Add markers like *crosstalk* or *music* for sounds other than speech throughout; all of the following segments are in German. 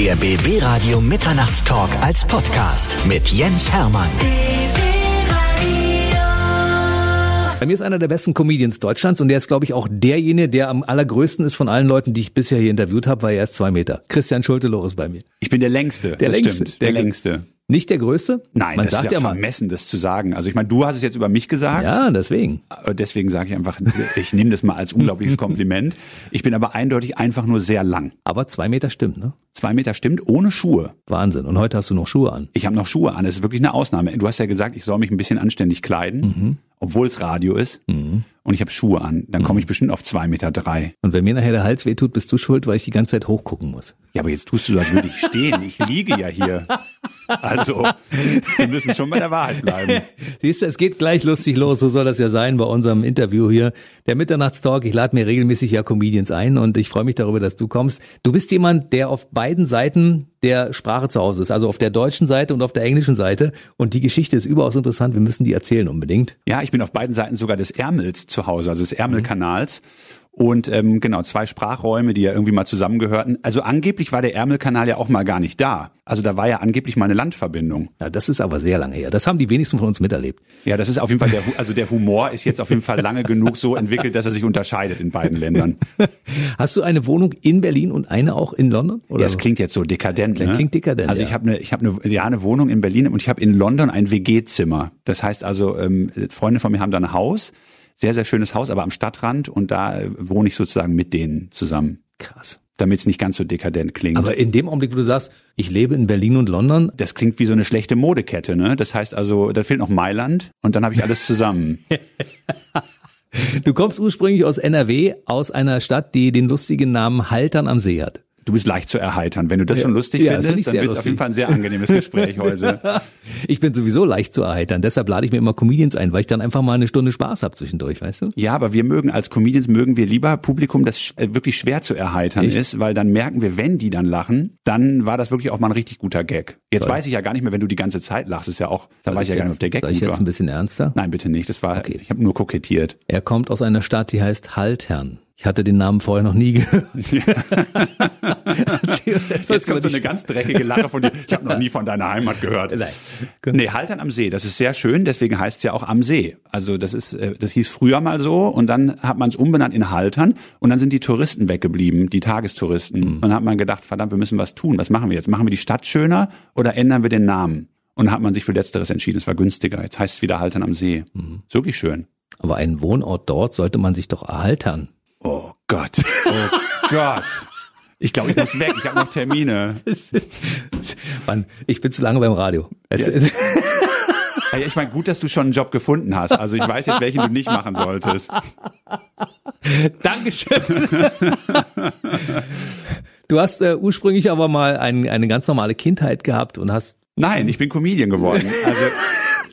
Der BB Radio Mitternachtstalk als Podcast mit Jens Hermann. Bei mir ist einer der besten Comedians Deutschlands und der ist, glaube ich, auch derjenige, der am allergrößten ist von allen Leuten, die ich bisher hier interviewt habe, weil er ist zwei Meter. Christian Schulte-Loh ist bei mir. Ich bin der Längste. Der das Längste. stimmt. Der, Der- Längste. Nicht der Größte? Nein, Man das sagt ist ja, ja mal. vermessen, das zu sagen. Also ich meine, du hast es jetzt über mich gesagt. Ja, deswegen. Aber Deswegen sage ich einfach, ich nehme das mal als unglaubliches *laughs* Kompliment. Ich bin aber eindeutig einfach nur sehr lang. Aber zwei Meter stimmt, ne? Zwei Meter stimmt, ohne Schuhe. Wahnsinn. Und heute hast du noch Schuhe an. Ich habe noch Schuhe an. Das ist wirklich eine Ausnahme. Du hast ja gesagt, ich soll mich ein bisschen anständig kleiden, obwohl es Radio ist. Und ich habe Schuhe an. Dann komme ich bestimmt auf zwei Meter drei. Und wenn mir nachher der Hals wehtut, bist du schuld, weil ich die ganze Zeit hochgucken muss. Ja, aber jetzt tust du so, als würde ich stehen. Ich liege ja hier. Also, wir müssen schon bei der Wahrheit bleiben. *laughs* Siehst du, es geht gleich lustig los, so soll das ja sein bei unserem Interview hier. Der Mitternachtstalk, ich lade mir regelmäßig ja Comedians ein und ich freue mich darüber, dass du kommst. Du bist jemand, der auf beiden Seiten der Sprache zu Hause ist, also auf der deutschen Seite und auf der englischen Seite. Und die Geschichte ist überaus interessant, wir müssen die erzählen unbedingt. Ja, ich bin auf beiden Seiten sogar des Ärmels zu Hause, also des Ärmelkanals. Und ähm, genau, zwei Sprachräume, die ja irgendwie mal zusammengehörten. Also angeblich war der Ärmelkanal ja auch mal gar nicht da. Also da war ja angeblich mal eine Landverbindung. Ja, das ist aber sehr lange her. Das haben die wenigsten von uns miterlebt. Ja, das ist auf jeden Fall der, also der Humor ist jetzt auf jeden Fall lange genug so entwickelt, dass er sich unterscheidet in beiden Ländern. *laughs* Hast du eine Wohnung in Berlin und eine auch in London? Oder? Ja, es klingt jetzt so dekadent. Das ne? klingt dekadent, Also ich habe eine, ich habe eine, ja, eine Wohnung in Berlin und ich habe in London ein WG-Zimmer. Das heißt also, ähm, Freunde von mir haben da ein Haus, sehr sehr schönes Haus, aber am Stadtrand und da äh, wohne ich sozusagen mit denen zusammen, Krass. damit es nicht ganz so dekadent klingt. Aber in dem Augenblick, wo du sagst, ich lebe in Berlin und London, das klingt wie so eine schlechte Modekette, ne? Das heißt also, da fehlt noch Mailand und dann habe ich alles zusammen. *laughs* du kommst ursprünglich aus NRW, aus einer Stadt, die den lustigen Namen Haltern am See hat. Du bist leicht zu erheitern. Wenn du das schon lustig Ja, das find findest, dann wird es auf jeden. Fall ein sehr angenehmes Gespräch *laughs* heute. Ich bin sowieso leicht zu erheitern, deshalb lade ich mir immer Comedians ein, weil ich dann einfach mal eine Stunde Spaß hab zwischendurch, weißt du? Ja, aber wir mögen als Comedians mögen wir lieber Publikum, das äh, wirklich schwer zu erheitern Echt? ist, weil dann merken wir, wenn die dann lachen, dann war das wirklich auch mal ein richtig guter Gag. Jetzt Soll- weiß ich ja gar nicht mehr, wenn du die ganze Zeit lachst, ist ja auch, da weiß ich ja gar nicht, ob der Gag Soll ich jetzt war. ein bisschen ernster? Nein, bitte nicht. Das war, Okay. ich habe nur kokettiert. Er kommt aus einer Stadt, die heißt Haltern. Ich hatte den Namen vorher noch nie gehört. *laughs* Jetzt kommt so eine ganz dreckige Lache von dir. Ich habe noch nie von deiner Heimat gehört. Nein. Nee, Haltern am See, das ist sehr schön, deswegen heißt es ja auch am See. Also das ist, äh, das hieß früher mal so und dann hat man es umbenannt in Haltern und dann sind die Touristen weggeblieben, die Tagestouristen. Und dann hat man gedacht, verdammt, wir müssen was tun. Was machen wir jetzt? Machen wir die Stadt schöner oder ändern wir den Namen? Und dann hat man sich für Letzteres entschieden, es war günstiger. Jetzt heißt es wieder Haltern am See. Ist wirklich schön. Aber einen Wohnort dort sollte man sich doch erhaltern. Oh Gott. Oh Gott. Ich glaube, ich muss weg. Ich habe noch Termine. Mann, ich bin zu lange beim Radio. Ja. Ja, Ich meine, gut, dass du schon einen Job gefunden hast. Also ich weiß jetzt, welchen du nicht machen solltest. Dankeschön. Du hast äh, ursprünglich aber mal ein, eine ganz normale Kindheit gehabt und hast Nein, ich bin Comedian geworden. Also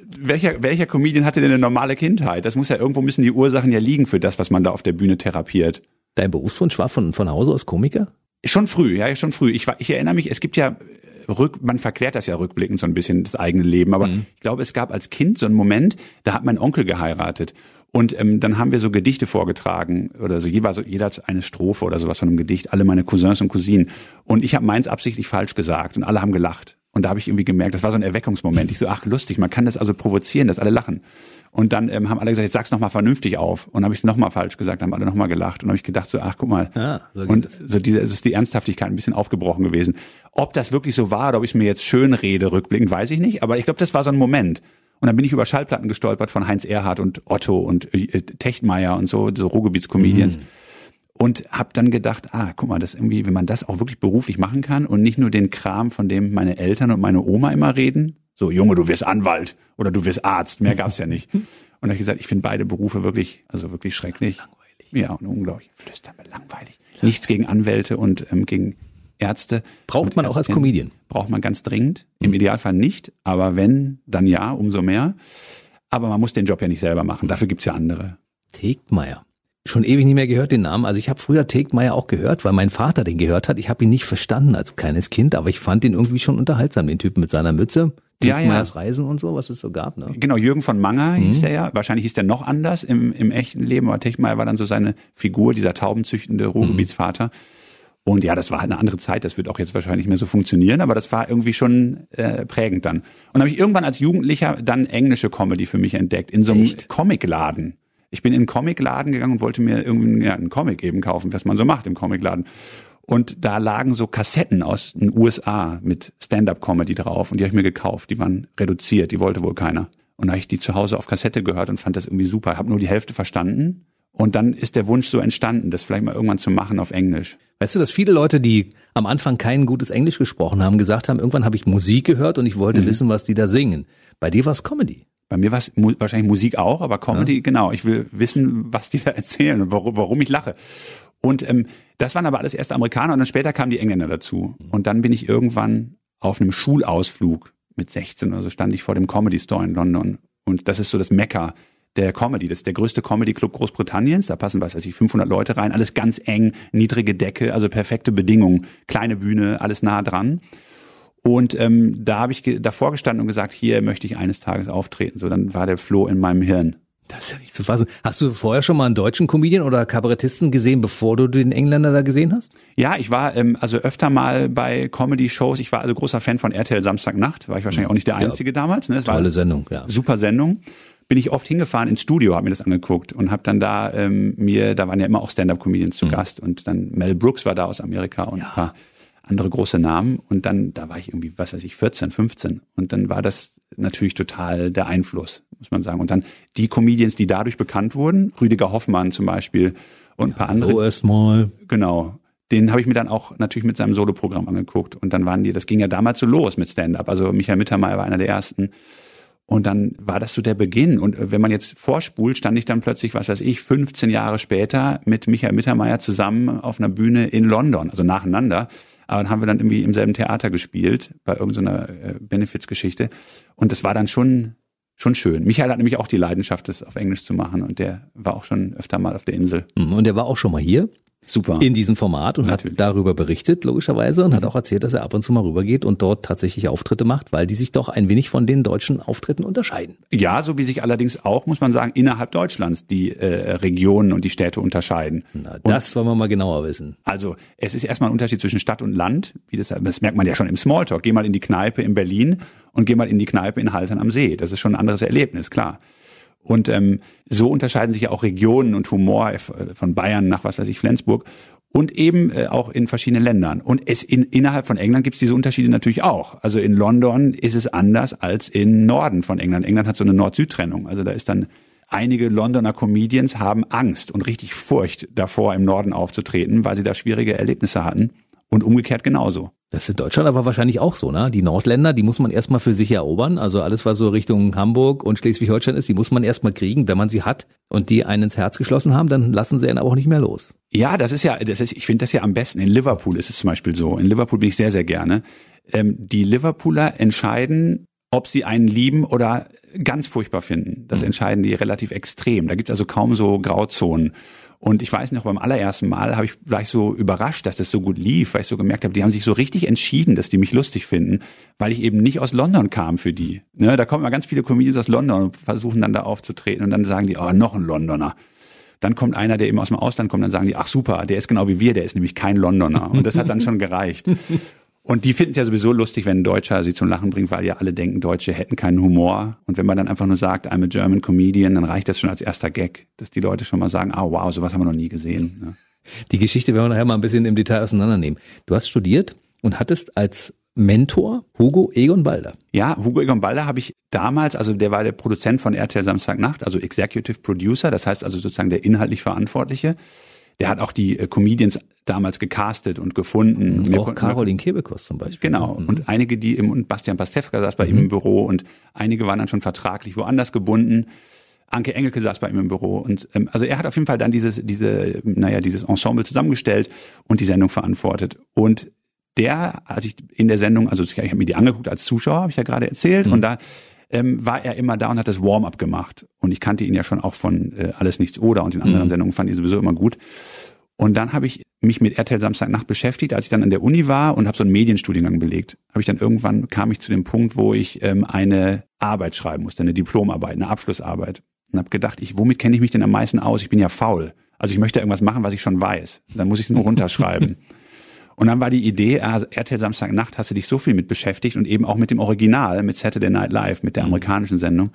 welcher, welcher Comedian hatte denn eine normale Kindheit? Das muss ja irgendwo müssen die Ursachen ja liegen für das, was man da auf der Bühne therapiert. dein Berufswunsch war von, von Hause aus Komiker? Schon früh, ja, schon früh. Ich, war, ich erinnere mich, es gibt ja rück, man verklärt das ja rückblickend so ein bisschen das eigene Leben, aber ich glaube, es gab als Kind so einen Moment, da hat mein Onkel geheiratet und ähm, dann haben wir so Gedichte vorgetragen oder so so jeder hat eine Strophe oder sowas von einem Gedicht, alle meine Cousins und Cousinen und ich habe meins absichtlich falsch gesagt und alle haben gelacht. Und da habe ich irgendwie gemerkt, das war so ein Erweckungsmoment. Ich so, ach lustig, man kann das also provozieren, dass alle lachen. Und dann ähm, haben alle gesagt, jetzt sag's noch mal vernünftig auf. Und dann habe ich es nochmal falsch gesagt, haben alle nochmal gelacht. Und habe ich gedacht, so, ach guck mal. Ah, so und so diese, es ist die Ernsthaftigkeit ein bisschen aufgebrochen gewesen. Ob das wirklich so war oder ob ich es mir jetzt schön rede, rückblickend, weiß ich nicht. Aber ich glaube, das war so ein Moment. Und dann bin ich über Schallplatten gestolpert von Heinz Erhardt und Otto und äh, Techtmeier und so, so Ruhrgebietscomedians. Und habe dann gedacht, ah, guck mal, das irgendwie, wenn man das auch wirklich beruflich machen kann und nicht nur den Kram, von dem meine Eltern und meine Oma immer reden, so Junge, du wirst Anwalt oder du wirst Arzt, mehr gab's ja nicht. Und da hab ich gesagt, ich finde beide Berufe wirklich, also wirklich schrecklich. Langweilig. Ja, und unglaublich. Flüstern mir langweilig. Nichts gegen Anwälte und ähm, gegen Ärzte. Braucht man auch als. Comedian? Braucht man ganz dringend. Im Idealfall nicht, aber wenn, dann ja, umso mehr. Aber man muss den Job ja nicht selber machen. Dafür gibt's ja andere. Tegmeier. Schon ewig nicht mehr gehört den Namen. Also ich habe früher Tegmeier auch gehört, weil mein Vater den gehört hat. Ich habe ihn nicht verstanden als kleines Kind, aber ich fand ihn irgendwie schon unterhaltsam, den Typen mit seiner Mütze. Ja, ja. Tegmeiers Reisen und so, was es so gab. Ne? Genau, Jürgen von Manger hieß der ja. Wahrscheinlich hieß der noch anders im, im echten Leben, aber Techmeier war dann so seine Figur, dieser taubenzüchtende Ruhrgebietsvater. Und ja, das war halt eine andere Zeit, das wird auch jetzt wahrscheinlich nicht mehr so funktionieren, aber das war irgendwie schon äh, prägend dann. Und habe ich irgendwann als Jugendlicher dann englische Comedy für mich entdeckt, in so einem? Comicladen. Ich bin in einen Comicladen gegangen und wollte mir irgendwie ja, einen Comic eben kaufen, was man so macht im Comicladen. Und da lagen so Kassetten aus den USA mit Stand-up-Comedy drauf und die habe ich mir gekauft. Die waren reduziert, die wollte wohl keiner. Und da habe ich die zu Hause auf Kassette gehört und fand das irgendwie super. Habe nur die Hälfte verstanden. Und dann ist der Wunsch so entstanden, das vielleicht mal irgendwann zu machen auf Englisch. Weißt du, dass viele Leute, die am Anfang kein gutes Englisch gesprochen haben, gesagt haben, irgendwann habe ich Musik gehört und ich wollte wissen, was die da singen. Bei dir war es Comedy. Bei mir war es mu wahrscheinlich Musik auch, aber Comedy, genau. Ich will wissen, was die da erzählen und warum, warum ich lache. Und ähm, das waren aber alles erst Amerikaner und dann später kamen die Engländer dazu. Und dann bin ich irgendwann auf einem Schulausflug mit 16 oder so stand ich vor dem Comedy Store in London. Und das ist so das Mekka der Comedy. Das ist der größte Comedy Club Großbritanniens. Da passen, was weiß ich, 500 Leute rein. Alles ganz eng, niedrige Decke, also perfekte Bedingungen. Kleine Bühne, alles nah dran. Und ähm, da habe ich davor gestanden und gesagt, hier möchte ich eines Tages auftreten. So, dann war der Floh in meinem Hirn. Das ist ja nicht zu fassen. Hast du vorher schon mal einen deutschen Comedian oder Kabarettisten gesehen, bevor du den Engländer da gesehen hast? Ja, ich war ähm, also öfter mal bei Comedy-Shows. Ich war also großer Fan von RTL Samstagnacht. War ich wahrscheinlich auch nicht der Einzige damals. Ne? Es war Tolle Sendung, ja. super Sendung. Bin ich oft hingefahren ins Studio, habe mir das angeguckt und habe dann da ähm, mir, da waren ja immer auch Stand-up-Comedians zu Gast und dann Mel Brooks war da aus Amerika und ein paar andere große Namen und dann, da war ich irgendwie, was weiß ich, 14, 15 und dann war das natürlich total der Einfluss, muss man sagen. Und dann die Comedians, die dadurch bekannt wurden, Rüdiger Hoffmann zum Beispiel und ein paar andere, So erstmal. Genau. Den habe ich mir dann auch natürlich mit seinem Soloprogramm angeguckt. Und dann waren die, das ging ja damals so los mit Stand-up. Also Michael Mittermeier war einer der ersten. Und dann war das so der Beginn. Und äh, wenn man jetzt vorspult, stand ich dann plötzlich, was weiß ich, 15 Jahre später mit Michael Mittermeier zusammen auf einer Bühne in London, also nacheinander. Aber dann haben wir dann irgendwie im selben Theater gespielt, bei irgendeiner äh, Benefizgeschichte. Und das war dann schon, schon schön. Michael hat nämlich auch die Leidenschaft, das auf Englisch zu machen. Und der war auch schon öfter mal auf der Insel. Mhm, Und er war auch schon mal hier Super. in diesem Format und Natürlich. hat darüber berichtet, logischerweise, und hat auch erzählt, dass er ab und zu mal rübergeht und dort tatsächlich Auftritte macht, weil die sich doch ein wenig von den deutschen Auftritten unterscheiden. Ja, so wie sich allerdings auch, muss man sagen, innerhalb Deutschlands die äh, Regionen und die Städte unterscheiden. Na, das wollen wir mal genauer wissen. Also es ist erstmal ein Unterschied zwischen Stadt und Land. Wie das, das merkt man ja schon im Smalltalk. Geh mal in die Kneipe in Berlin und geh mal in die Kneipe in Haltern am See. Das ist schon ein anderes Erlebnis, klar. Und ähm, so unterscheiden sich ja auch Regionen und Humor äh, von Bayern nach was weiß ich Flensburg und eben äh, auch in verschiedenen Ländern. Und es in, innerhalb von England gibt es diese Unterschiede natürlich auch. Also in London ist es anders als im Norden von England. England hat so eine Nord-Süd-Trennung. Also da ist dann einige Londoner Comedians haben Angst und richtig Furcht davor, im Norden aufzutreten, weil sie da schwierige Erlebnisse hatten. Und umgekehrt genauso. Das ist in Deutschland aber wahrscheinlich auch so, ne? Die Nordländer, die muss man erstmal für sich erobern. Also alles, was so Richtung Hamburg und Schleswig-Holstein ist, die muss man erstmal kriegen. Wenn man sie hat und die einen ins Herz geschlossen haben, dann lassen sie einen aber auch nicht mehr los. Ja, das ist ja, das ist, ich finde das ja am besten. In Liverpool ist es zum Beispiel so. In Liverpool bin ich sehr, sehr gerne. Ähm, die Liverpooler entscheiden, ob sie einen lieben oder ganz furchtbar finden. Das entscheiden die relativ extrem. Da gibt es also kaum so Grauzonen. Und ich weiß noch, beim allerersten Mal habe ich gleich so überrascht, dass das so gut lief, weil ich so gemerkt habe, die haben sich so richtig entschieden, dass die mich lustig finden, weil ich eben nicht aus London kam für die. Ne, da kommen immer ganz viele Comedians aus London und versuchen dann da aufzutreten und dann sagen die, oh, noch ein Londoner. Dann kommt einer, der eben aus dem Ausland kommt, dann sagen die, ach super, der ist genau wie wir, der ist nämlich kein Londoner. Und das hat dann schon gereicht. Und die finden es ja sowieso lustig, wenn ein Deutscher sie zum Lachen bringt, weil ja alle denken, Deutsche hätten keinen Humor. Und wenn man dann einfach nur sagt, I'm a German Comedian, dann reicht das schon als erster Gag, dass die Leute schon mal sagen, ah wow, sowas haben wir noch nie gesehen. Ne? Die Geschichte werden wir nachher mal ein bisschen im Detail auseinandernehmen. Du hast studiert und hattest als Mentor Hugo Egon Balder. Ja, Hugo Egon Balder habe ich damals, also der war der Produzent von RTL Samstagnacht, also Executive Producer, das heißt also sozusagen der inhaltlich Verantwortliche. Der hat auch die äh, Comedians damals gecastet und gefunden. Wir Auch konnten- Caroline Kebekus zum Beispiel. Genau. Und einige, die im, und Bastian Pastewka saß bei ihm im Büro und einige waren dann schon vertraglich woanders gebunden. Anke Engelke saß bei ihm im Büro und ähm, also er hat auf jeden Fall dann dieses diese naja dieses Ensemble zusammengestellt und die Sendung verantwortet und der als ich in der Sendung also ich habe mir die angeguckt als Zuschauer habe ich ja gerade erzählt und da ähm, war er immer da und hat das Warm-up gemacht und ich kannte ihn ja schon auch von äh, alles nichts oder und den anderen Sendungen fand ich sowieso immer gut und dann habe ich mich mit RTL Samstagnacht beschäftigt, als ich dann an der Uni war und habe so einen Medienstudiengang belegt. Habe ich dann irgendwann kam ich zu dem Punkt, wo ich ähm, eine Arbeit schreiben musste, eine Diplomarbeit, eine Abschlussarbeit. Und habe gedacht, ich, womit kenne ich mich denn am meisten aus? Ich bin ja faul. Also ich möchte irgendwas machen, was ich schon weiß. Dann muss ich es nur *laughs* runterschreiben. Und dann war die Idee, ah, RTL Samstagnacht hast du dich so viel mit beschäftigt und eben auch mit dem Original, mit Saturday Night Live, mit der Mhm. amerikanischen Sendung.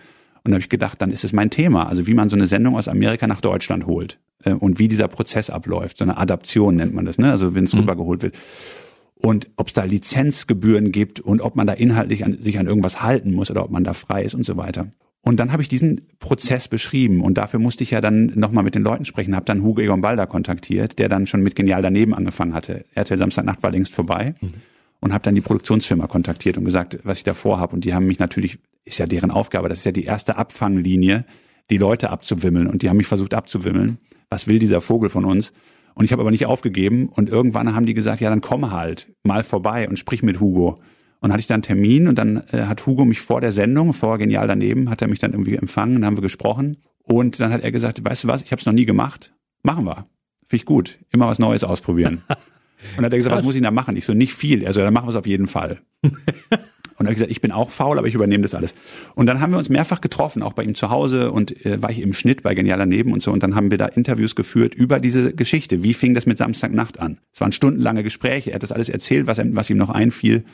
Und da habe ich gedacht, dann ist es mein Thema. Also wie man so eine Sendung aus Amerika nach Deutschland holt äh, und wie dieser Prozess abläuft. So eine Adaption nennt man das, ne? Also wenn es rübergeholt wird. Und ob es da Lizenzgebühren gibt und ob man da inhaltlich an, sich an irgendwas halten muss oder ob man da frei ist und so weiter. Und dann habe ich diesen Prozess beschrieben und dafür musste ich ja dann nochmal mit den Leuten sprechen, habe dann Hugo Egon Balder kontaktiert, der dann schon mit Genial daneben angefangen hatte. RTL Samstagnacht war längst vorbei und habe dann die Produktionsfirma kontaktiert und gesagt, was ich da vorhabe. Und die haben mich natürlich, ist ja deren Aufgabe, das ist ja die erste Abfanglinie, die Leute abzuwimmeln. Und die haben mich versucht abzuwimmeln. Was will dieser Vogel von uns? Und ich habe aber nicht aufgegeben. Und irgendwann haben die gesagt, ja, dann komm halt mal vorbei und sprich mit Hugo. Und dann hatte ich dann einen Termin und dann äh, hat Hugo mich vor der Sendung, vor Genial daneben, hat er mich dann irgendwie empfangen, dann haben wir gesprochen. Und dann hat er gesagt, weißt du was, ich habe es noch nie gemacht. Machen wir. Finde ich gut. Immer was Neues ausprobieren. *laughs* Und dann hat er gesagt, was muss ich da machen? Ich so, nicht viel. Also dann machen wir es auf jeden Fall. *laughs* Und dann habe ich gesagt, ich bin auch faul, aber ich übernehme das alles. Und dann haben wir uns mehrfach getroffen, auch bei ihm zu Hause und äh, war ich im Schnitt bei Genial daneben und so. Und dann haben wir da Interviews geführt über diese Geschichte. Wie fing das mit Samstagnacht an? Es waren stundenlange Gespräche. Er hat das alles erzählt, was, was ihm noch einfiel.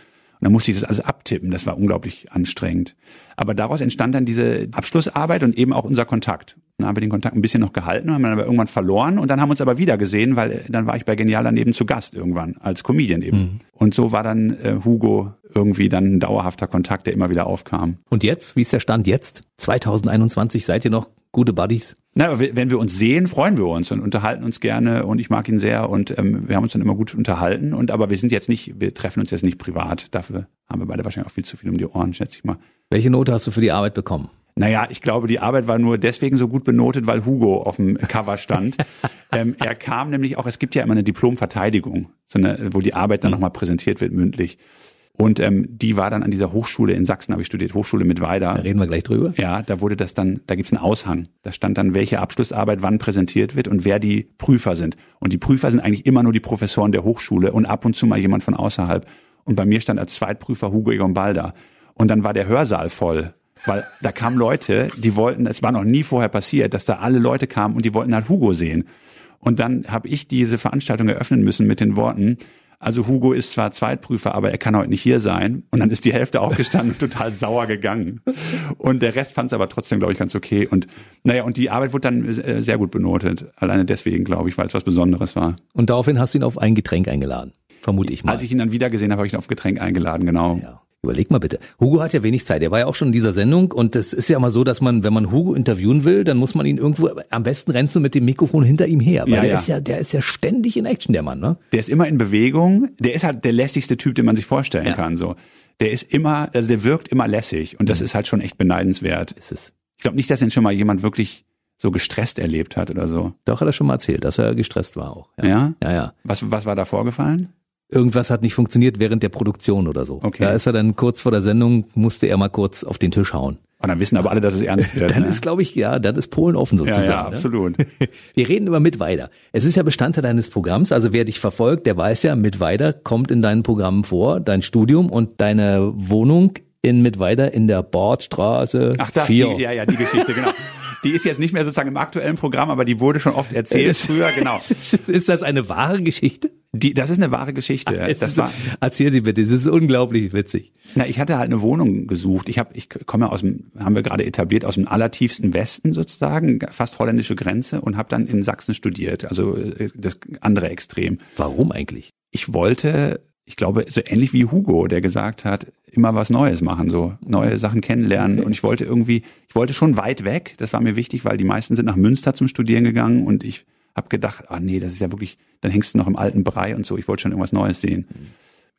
Und dann musste ich das alles abtippen. Das war unglaublich anstrengend. Aber daraus entstand dann diese Abschlussarbeit und eben auch unser Kontakt. Dann haben wir den Kontakt ein bisschen noch gehalten, haben dann aber irgendwann verloren und dann haben wir uns aber wieder gesehen, weil äh, dann war ich bei Genial daneben zu Gast irgendwann, als Comedian eben. Und so war dann äh, Hugo irgendwie dann ein dauerhafter Kontakt, der immer wieder aufkam. Und jetzt? Wie ist der Stand jetzt? 2021 seid ihr noch gute Buddies? Na, wenn wir uns sehen, freuen wir uns und unterhalten uns gerne und ich mag ihn sehr und ähm, wir haben uns dann immer gut unterhalten und aber wir sind jetzt nicht, wir treffen uns jetzt nicht privat. Dafür haben wir beide wahrscheinlich auch viel zu viel um die Ohren, schätze ich mal. Welche Note hast du für die Arbeit bekommen? Naja, ich glaube, die Arbeit war nur deswegen so gut benotet, weil Hugo auf dem Cover stand. *laughs* ähm, er kam nämlich auch, es gibt ja immer eine Diplomverteidigung, so eine, wo die Arbeit dann nochmal präsentiert wird mündlich. Und ähm, die war dann an dieser Hochschule in Sachsen, habe ich studiert, Hochschule mit Da Weida. reden wir gleich drüber. Ja, da wurde das dann, da gibt's einen Aushang. Da stand dann, welche Abschlussarbeit wann präsentiert wird und wer die Prüfer sind. Und die Prüfer sind eigentlich immer nur die Professoren der Hochschule und ab und zu mal jemand von außerhalb. Und bei mir stand als Zweitprüfer Hugo Egon Balder. Und dann war der Hörsaal voll. Weil da kamen Leute, die wollten, es war noch nie vorher passiert, dass da alle Leute kamen und die wollten halt Hugo sehen. Und dann habe ich diese Veranstaltung eröffnen müssen mit den Worten, also Hugo ist zwar Zweitprüfer, aber er kann heute nicht hier sein. Und dann ist die Hälfte aufgestanden und total *laughs* sauer gegangen. Und der Rest fand es aber trotzdem, glaube ich, ganz okay. Und naja, und die Arbeit wurde dann äh, sehr gut benotet. Alleine deswegen, glaube ich, weil es was Besonderes war. Und daraufhin hast du ihn auf ein Getränk eingeladen. Vermute ich mal. Als ich ihn dann wieder gesehen habe, habe ich ihn auf Getränk eingeladen, genau. Ja. Überleg mal bitte. Hugo hat ja wenig Zeit. Er war ja auch schon in dieser Sendung und das ist ja immer so, dass man, wenn man Hugo interviewen will, dann muss man ihn irgendwo, am besten rennst du mit dem Mikrofon hinter ihm her. Weil Ja, der ja. ist ja, der ist ja ständig in Action, der Mann, ne? Der ist immer in Bewegung. Der ist halt der lässigste Typ, den man sich vorstellen Ja. kann. So, der ist immer, also der wirkt immer lässig und das ist halt schon echt beneidenswert. Ist es. Ich glaube nicht, dass ihn schon mal jemand wirklich so gestresst erlebt hat oder so. Doch, hat er schon mal erzählt, dass er gestresst war auch. Ja? Ja, ja. Was, was war da vorgefallen? Irgendwas hat nicht funktioniert während der Produktion oder so. Okay. Da ist er dann kurz vor der Sendung, musste er mal kurz auf den Tisch hauen. Und dann wissen aber alle, dass es ernst wird. *laughs* Dann ne? ist, glaube ich, ja, dann ist Polen offen ja, sozusagen. ja, ne? absolut. *laughs* Wir reden über Mittweida. Es ist ja Bestandteil deines Programms. Also wer dich verfolgt, der weiß ja, Mittweida kommt in deinen Programmen vor, dein Studium und deine Wohnung in Mittweida in der Bordstraße Ach, das, die, 4. ja, ja, die Geschichte, genau. *laughs* Die ist jetzt nicht mehr sozusagen im aktuellen Programm, aber die wurde schon oft erzählt früher, genau. Ist das eine wahre Geschichte? Die, das ist eine wahre Geschichte. Es Das war, Erzähl sie bitte, das ist unglaublich witzig. na, ich hatte halt eine Wohnung gesucht. Ich habe, ich komme aus dem, haben wir gerade etabliert, aus dem allertiefsten Westen sozusagen, fast holländische Grenze und habe dann in Sachsen studiert, also äh, das andere Extrem. Warum eigentlich? Ich wollte, ich glaube, so ähnlich wie Hugo, der gesagt hat, immer was Neues machen, so neue Sachen kennenlernen. Und ich wollte irgendwie, ich wollte schon weit weg. Das war mir wichtig, weil die meisten sind nach Münster zum Studieren gegangen und ich habe gedacht, ah nee, das ist ja wirklich, dann hängst du noch im alten Brei und so. Ich wollte schon irgendwas Neues sehen.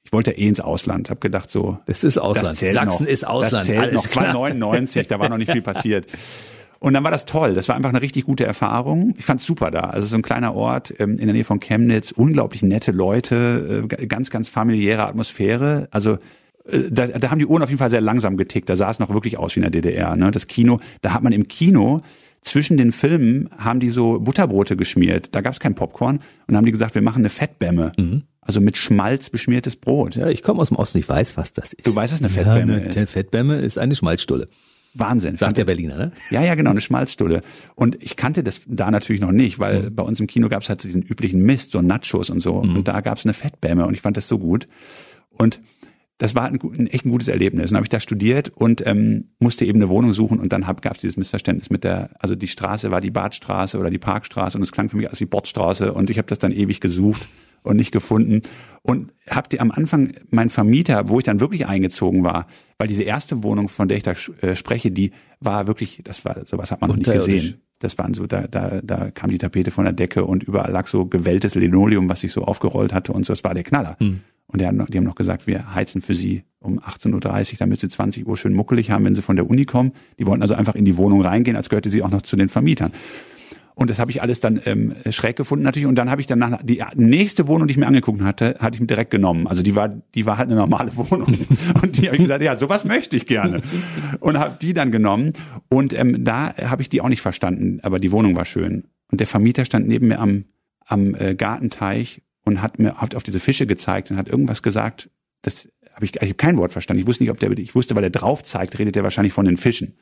Ich wollte eh ins Ausland, habe gedacht so. Das ist Ausland. Das zählt Sachsen noch. ist Ausland. Das zählt Alles noch. klar. 99, da war noch nicht viel *laughs* passiert. Und dann war das toll. Das war einfach eine richtig gute Erfahrung. Ich fand's super da. Also so ein kleiner Ort ähm, in der Nähe von Chemnitz, unglaublich nette Leute, äh, ganz, ganz familiäre Atmosphäre. Also äh, da, da haben die Uhren auf jeden Fall sehr langsam getickt. Da sah es noch wirklich aus wie in der DDR. Ne? Das Kino, da hat man im Kino zwischen den Filmen haben die so Butterbrote geschmiert. Da gab's kein Popcorn und dann haben die gesagt, wir machen eine Fettbämme. Also mit Schmalz beschmiertes Brot. Ja, ich komme aus dem Osten, ich weiß, was das ist. Du weißt, was eine Fettbämme ja, ist. Eine Fettbämme ist eine Schmalzstulle. Wahnsinn. Sagt der Berliner, ne? Ja, ja, genau, eine Schmalzstulle. Und ich kannte das da natürlich noch nicht, weil mhm. bei uns im Kino gab es halt diesen üblichen Mist, so Nachos und so. Mhm. Und da gab es eine Fettbämme und ich fand das so gut. Und das war ein, ein echt ein gutes Erlebnis. Und habe ich da studiert und ähm, musste eben eine Wohnung suchen und dann gab es dieses Missverständnis mit der, also die Straße war die Badstraße oder die Parkstraße und es klang für mich als wie Bordstraße und ich habe das dann ewig gesucht und nicht gefunden. Und habt ihr am Anfang mein Vermieter, wo ich dann wirklich eingezogen war, weil diese erste Wohnung, von der ich da äh, spreche, die war wirklich, das war, sowas hat man noch nicht gesehen. Das waren so, da, da, da kam die Tapete von der Decke und überall lag so gewelltes Linoleum, was sich so aufgerollt hatte und so. Das war der Knaller. Hm. Und die haben, noch, gesagt, wir heizen für sie um 18.30 Uhr, damit sie 20 Uhr schön muckelig haben, wenn sie von der Uni kommen. Die wollten also einfach in die Wohnung reingehen, als gehörte sie auch noch zu den Vermietern. Und das habe ich alles dann ähm, schräg gefunden natürlich. Und dann habe ich dann nach die nächste Wohnung, die ich mir angeguckt hatte, hatte ich mir direkt genommen. Also die war, die war halt eine normale *laughs* Wohnung. Und die habe ich gesagt, ja, sowas möchte ich gerne. Und habe die dann genommen. Und ähm, da habe ich die auch nicht verstanden, aber die Wohnung war schön. Und der Vermieter stand neben mir am, am äh, Gartenteich und hat mir hat auf diese Fische gezeigt und hat irgendwas gesagt. Das habe ich, ich habe kein Wort verstanden. Ich wusste nicht, ob der, ich wusste, weil er drauf zeigt, redet er wahrscheinlich von den Fischen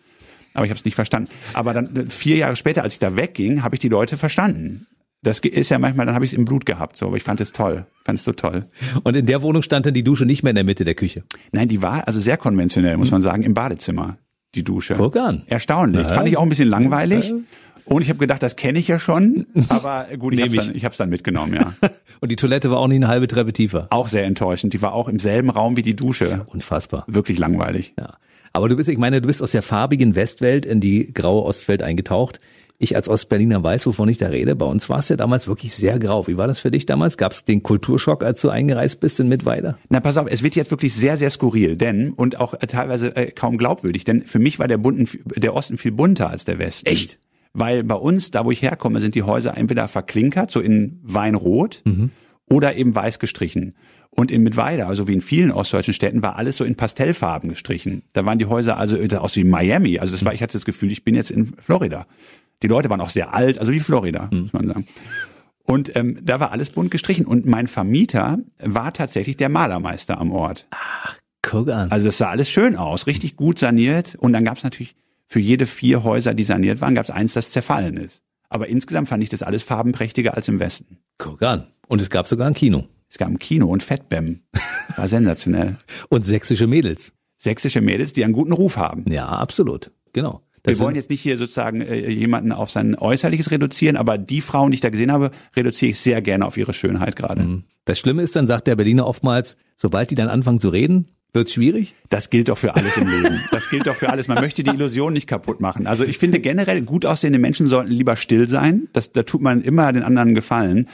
aber ich habe es nicht verstanden. Aber dann vier Jahre später, als ich da wegging, habe ich die Leute verstanden. Das ist ja manchmal, dann habe ich es im Blut gehabt, so, aber ich fand es toll. Fand es so toll. Und in der Wohnung stand dann die Dusche nicht mehr in der Mitte der Küche? Nein, die war also sehr konventionell, muss man sagen, im Badezimmer, die Dusche. Guck an. Erstaunlich. Ja. Fand ich auch ein bisschen langweilig. Und ich habe gedacht, das kenne ich ja schon, *laughs* aber gut, ich habe es dann, ich hab's dann mitgenommen, ja. *laughs* Und die Toilette war auch nicht eine halbe Treppe tiefer. Auch sehr enttäuschend. Die war auch im selben Raum wie die Dusche. Ja unfassbar. Wirklich langweilig. Ja. Aber du bist, ich meine, du bist aus der farbigen Westwelt in die graue Ostwelt eingetaucht. Ich als Ostberliner weiß, wovon ich da rede. Bei uns war es ja damals wirklich sehr grau. Wie war das für dich damals? Gab es den Kulturschock, als du eingereist bist in Mittweida? Na, pass auf, es wird jetzt wirklich sehr, sehr skurril, denn, und auch teilweise äh, kaum glaubwürdig, denn für mich war der, bunten, der Osten viel bunter als der Westen. Echt? Weil bei uns, da wo ich herkomme, sind die Häuser entweder verklinkert, so in Weinrot, mhm. oder eben weiß gestrichen. Und in Mittweida, also wie in vielen ostdeutschen Städten, war alles so in Pastellfarben gestrichen. Da waren die Häuser also aus wie Miami. Also das war, ich hatte das Gefühl, ich bin jetzt in Florida. Die Leute waren auch sehr alt, also wie Florida, mhm. muss man sagen. Und ähm, da war alles bunt gestrichen. Und mein Vermieter war tatsächlich der Malermeister am Ort. Ach, guck an. Also es sah alles schön aus, richtig gut saniert. Und dann gab es natürlich für jede vier Häuser, die saniert waren, gab es eins, das zerfallen ist. Aber insgesamt fand ich das alles farbenprächtiger als im Westen. Guck an. Und es gab sogar ein Kino. Es gab ein Kino und Fettbäm. War sensationell. *laughs* und sächsische Mädels. Sächsische Mädels, die einen guten Ruf haben. Ja, absolut. Genau. Das Wir wollen jetzt nicht hier sozusagen äh, jemanden auf sein Äußerliches reduzieren, aber die Frauen, die ich da gesehen habe, reduziere ich sehr gerne auf ihre Schönheit gerade. Mhm. Das Schlimme ist, dann sagt der Berliner oftmals, sobald die dann anfangen zu reden, wird schwierig? Das gilt doch für alles im Leben. Das gilt doch für alles. Man möchte die Illusion nicht kaputt machen. Also ich finde generell, gut aussehende Menschen sollten lieber still sein. Das, da tut man immer den anderen Gefallen.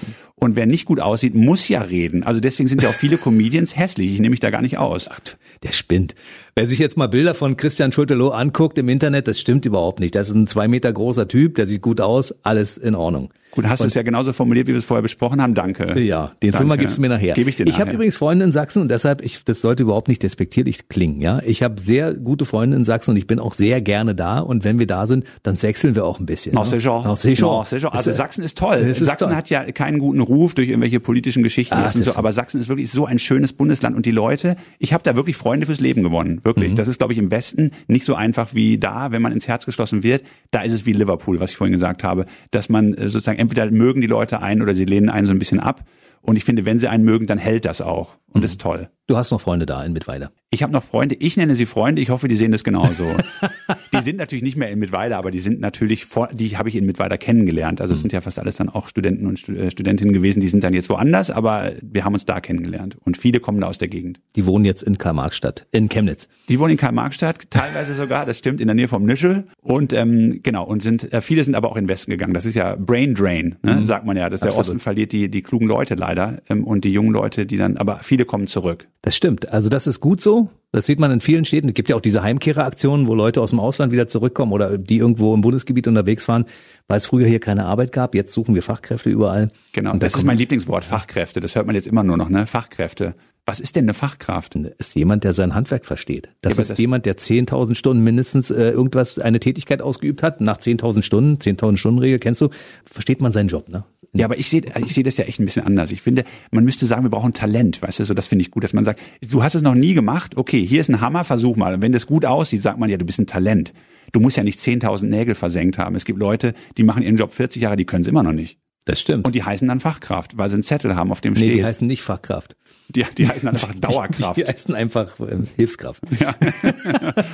Und wer nicht gut aussieht, muss ja reden. Also deswegen sind ja auch viele *laughs* Comedians hässlich. Ich nehme mich da gar nicht aus. Ach, der spinnt. Wer sich jetzt mal Bilder von Christian Schulterloh anguckt im Internet, das stimmt überhaupt nicht. Das ist ein zwei Meter großer Typ, der sieht gut aus, alles in Ordnung. Gut, hast du es ja genauso formuliert, wie wir es vorher besprochen haben. Danke. Ja, den Danke. Film gibst du mir nachher. Gebe ich dir Ich habe übrigens Freunde in Sachsen und deshalb, ich, das sollte überhaupt nicht despektierlich klingen. Ja, ich habe sehr gute Freunde in Sachsen und ich bin auch sehr gerne da. Und wenn wir da sind, dann sechseln wir auch ein bisschen. Noch Saison. Noch Saison. Also Sachsen ist toll. Sachsen toll. hat ja keinen guten Ruf durch irgendwelche politischen Geschichten ah, und so, aber Sachsen ist wirklich so ein schönes Bundesland und die Leute, ich habe da wirklich Freunde fürs Leben gewonnen, wirklich. Mhm. Das ist, glaube ich, im Westen nicht so einfach wie da, wenn man ins Herz geschlossen wird. Da ist es wie Liverpool, was ich vorhin gesagt habe, dass man äh, sozusagen entweder mögen die Leute einen oder sie lehnen einen so ein bisschen ab. Und ich finde, wenn sie einen mögen, dann hält das auch. Und mhm. das ist toll. Du hast noch Freunde da in Mittweida. Ich habe noch Freunde, ich nenne sie Freunde, ich hoffe, die sehen das genauso. *laughs* die sind natürlich nicht mehr in Mittweida, aber die sind natürlich, vor, die habe ich in Mittweida kennengelernt. Also es mhm. sind ja fast alles dann auch Studenten und äh, Studentinnen gewesen, die sind dann jetzt woanders, aber wir haben uns da kennengelernt. Und viele kommen da aus der Gegend. Die wohnen jetzt in Karl-Marx-Stadt, in Chemnitz. Die wohnen in Karl-Marx-Stadt, teilweise sogar, das stimmt, in der Nähe vom Nischel. Und ähm, genau, und sind äh, viele sind aber auch in den Westen gegangen. Das ist ja Brain Drain, ne, mhm. sagt man ja. Dass der Osten verliert die, die klugen Leute leider ähm, und die jungen Leute, die dann, aber viele kommen zurück. Das stimmt. Also das ist gut so. Das sieht man in vielen Städten. Es gibt ja auch diese Heimkehreraktionen, wo Leute aus dem Ausland wieder zurückkommen oder die irgendwo im Bundesgebiet unterwegs waren, weil es früher hier keine Arbeit gab. Jetzt suchen wir Fachkräfte überall. Genau, Und das ist mein Lieblingswort, Fachkräfte. Das hört man jetzt immer nur noch, ne? Fachkräfte. Was ist denn eine Fachkraft? Das ist jemand, der sein Handwerk versteht. Das Ja, ist das- jemand, der 10.000 Stunden mindestens äh, irgendwas, eine Tätigkeit ausgeübt hat. Nach 10.000 Stunden, 10.000 Stunden Regel, kennst du, versteht man seinen Job, ne? Ja, aber ich sehe ich sehe das ja echt ein bisschen anders. Ich finde, man müsste sagen, wir brauchen Talent, weißt du, so das finde ich gut, dass man sagt, du hast es noch nie gemacht, okay, hier ist ein Hammer, versuch mal. Und wenn das gut aussieht, sagt man ja, du bist ein Talent. Du musst ja nicht 10.000 Nägel versenkt haben. Es gibt Leute, die machen ihren Job 40 Jahre, die können es immer noch nicht. Das stimmt. Und die heißen dann Fachkraft, weil sie einen Zettel haben, auf dem nee, steht. die heißen nicht Fachkraft. die, die heißen einfach *laughs* Dauerkraft. Die heißen einfach äh, Hilfskraft.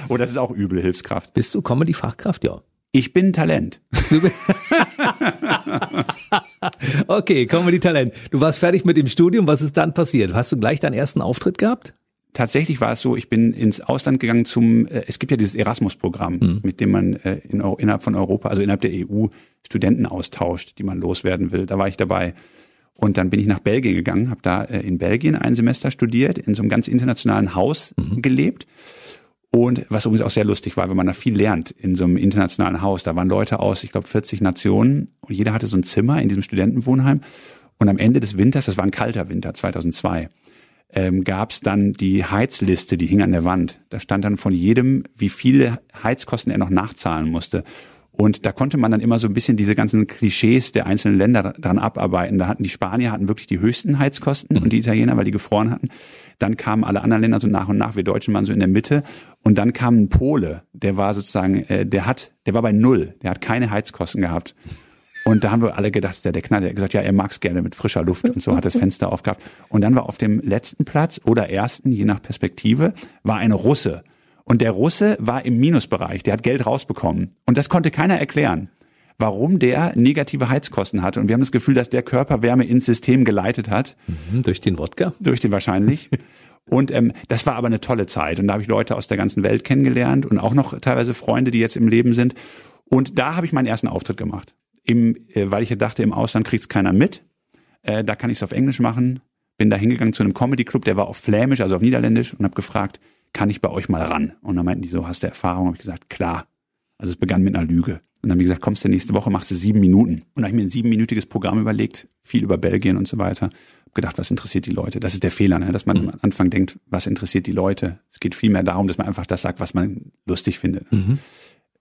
Oh, das *laughs* ist auch übel, Hilfskraft. Bist du Comedy-Fachkraft? Ja. Ich bin Talent. *laughs* Okay, Comedy-Talent. Du warst fertig mit dem Studium. Was ist dann passiert? Hast du gleich deinen ersten Auftritt gehabt? Tatsächlich war es so, ich bin ins Ausland gegangen zum, äh, es gibt ja dieses Erasmus-Programm, mit dem man äh, in, innerhalb von Europa, also innerhalb der EU, Studenten austauscht, die man loswerden will. Da war ich dabei. Und dann bin ich nach Belgien gegangen, habe da äh, in Belgien ein Semester studiert, in so einem ganz internationalen Haus gelebt. Und was übrigens auch sehr lustig war, wenn man da viel lernt in so einem internationalen Haus. Da waren Leute aus, ich glaube, 40 Nationen und jeder hatte so ein Zimmer in diesem Studentenwohnheim. Und am Ende des Winters, das war ein kalter Winter, 2002, ähm, gab es dann die Heizliste, die hing an der Wand. Da stand dann von jedem, wie viele Heizkosten er noch nachzahlen musste. Und da konnte man dann immer so ein bisschen diese ganzen Klischees der einzelnen Länder dran abarbeiten. Da hatten die Spanier hatten wirklich die höchsten Heizkosten und die Italiener, weil die gefroren hatten. Dann kamen alle anderen Länder so nach und nach, wir Deutschen waren so in der Mitte. Und dann kam ein Pole, der war sozusagen, äh, der hat, der war bei null, der hat keine Heizkosten gehabt. Und da haben wir alle gedacht, der, der Knall, der hat gesagt, ja, er mag's gerne mit frischer Luft und so hat das Fenster aufgehabt. Und dann war auf dem letzten Platz oder ersten, je nach Perspektive, war ein Russe. Und der Russe war im Minusbereich, der hat Geld rausbekommen. Und das konnte keiner erklären, warum der negative Heizkosten hatte. Und wir haben das Gefühl, dass der Körperwärme ins System geleitet hat, Hm, durch den Wodka? durch den wahrscheinlich. *laughs* Und ähm, das war aber eine tolle Zeit. Und da habe ich Leute aus der ganzen Welt kennengelernt und auch noch teilweise Freunde, die jetzt im Leben sind. Und da habe ich meinen ersten Auftritt gemacht. Im, äh, weil ich ja dachte, im Ausland kriegt's keiner mit. Äh, da kann ich es auf Englisch machen. Bin da hingegangen zu einem Comedy-Club, der war auf Flämisch, also auf Niederländisch, und habe gefragt, kann ich bei euch mal ran? Und dann meinten die so, hast du Erfahrung? Habe ich gesagt, klar. Also es begann mit einer Lüge. Und dann haben die gesagt, kommst du nächste Woche, machst du sieben Minuten. Und dann habe ich mir ein siebenminütiges Programm überlegt, viel über Belgien und so weiter. Hab gedacht, was interessiert die Leute? Das ist der Fehler, ne? dass man am Anfang denkt, was interessiert die Leute? Es geht vielmehr darum, dass man einfach das sagt, was man lustig findet.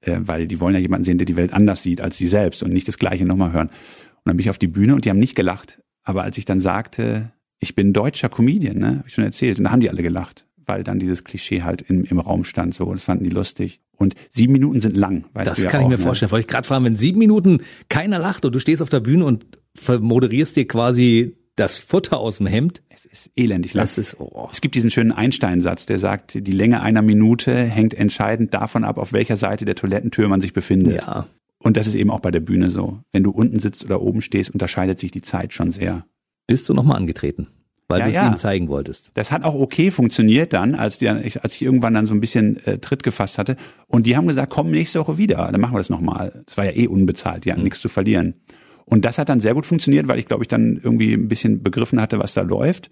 Äh, weil die wollen ja jemanden sehen, der die Welt anders sieht als sie selbst und nicht das Gleiche nochmal hören. Und dann bin ich auf die Bühne und die haben nicht gelacht. Aber als ich dann sagte, ich bin deutscher Comedian, ne, habe ich schon erzählt, und da haben die alle gelacht, weil dann dieses Klischee halt im, im Raum stand. So, das fanden die lustig. Und sieben Minuten sind lang, weißt Das du ja kann auch, ich mir ne? vorstellen. Wollte ich gerade fragen, wenn sieben Minuten keiner lacht und du stehst auf der Bühne und moderierst dir quasi das Futter aus dem Hemd. Es ist elendig lang. Das ist, oh. Es gibt diesen schönen Einstein-Satz, der sagt, die Länge einer Minute hängt entscheidend davon ab, auf welcher Seite der Toilettentür man sich befindet. Ja. Und das ist eben auch bei der Bühne so. Wenn du unten sitzt oder oben stehst, unterscheidet sich die Zeit schon sehr. Bist du nochmal angetreten? Weil Ja, du es ja. ihnen zeigen wolltest. Das hat auch okay funktioniert dann, als, die, als ich irgendwann dann so ein bisschen äh, Tritt gefasst hatte. Und die haben gesagt, komm nächste Woche wieder, dann machen wir das nochmal. Das war ja eh unbezahlt, die hatten nichts zu verlieren. Und das hat dann sehr gut funktioniert, weil ich glaube ich dann irgendwie ein bisschen begriffen hatte, was da läuft.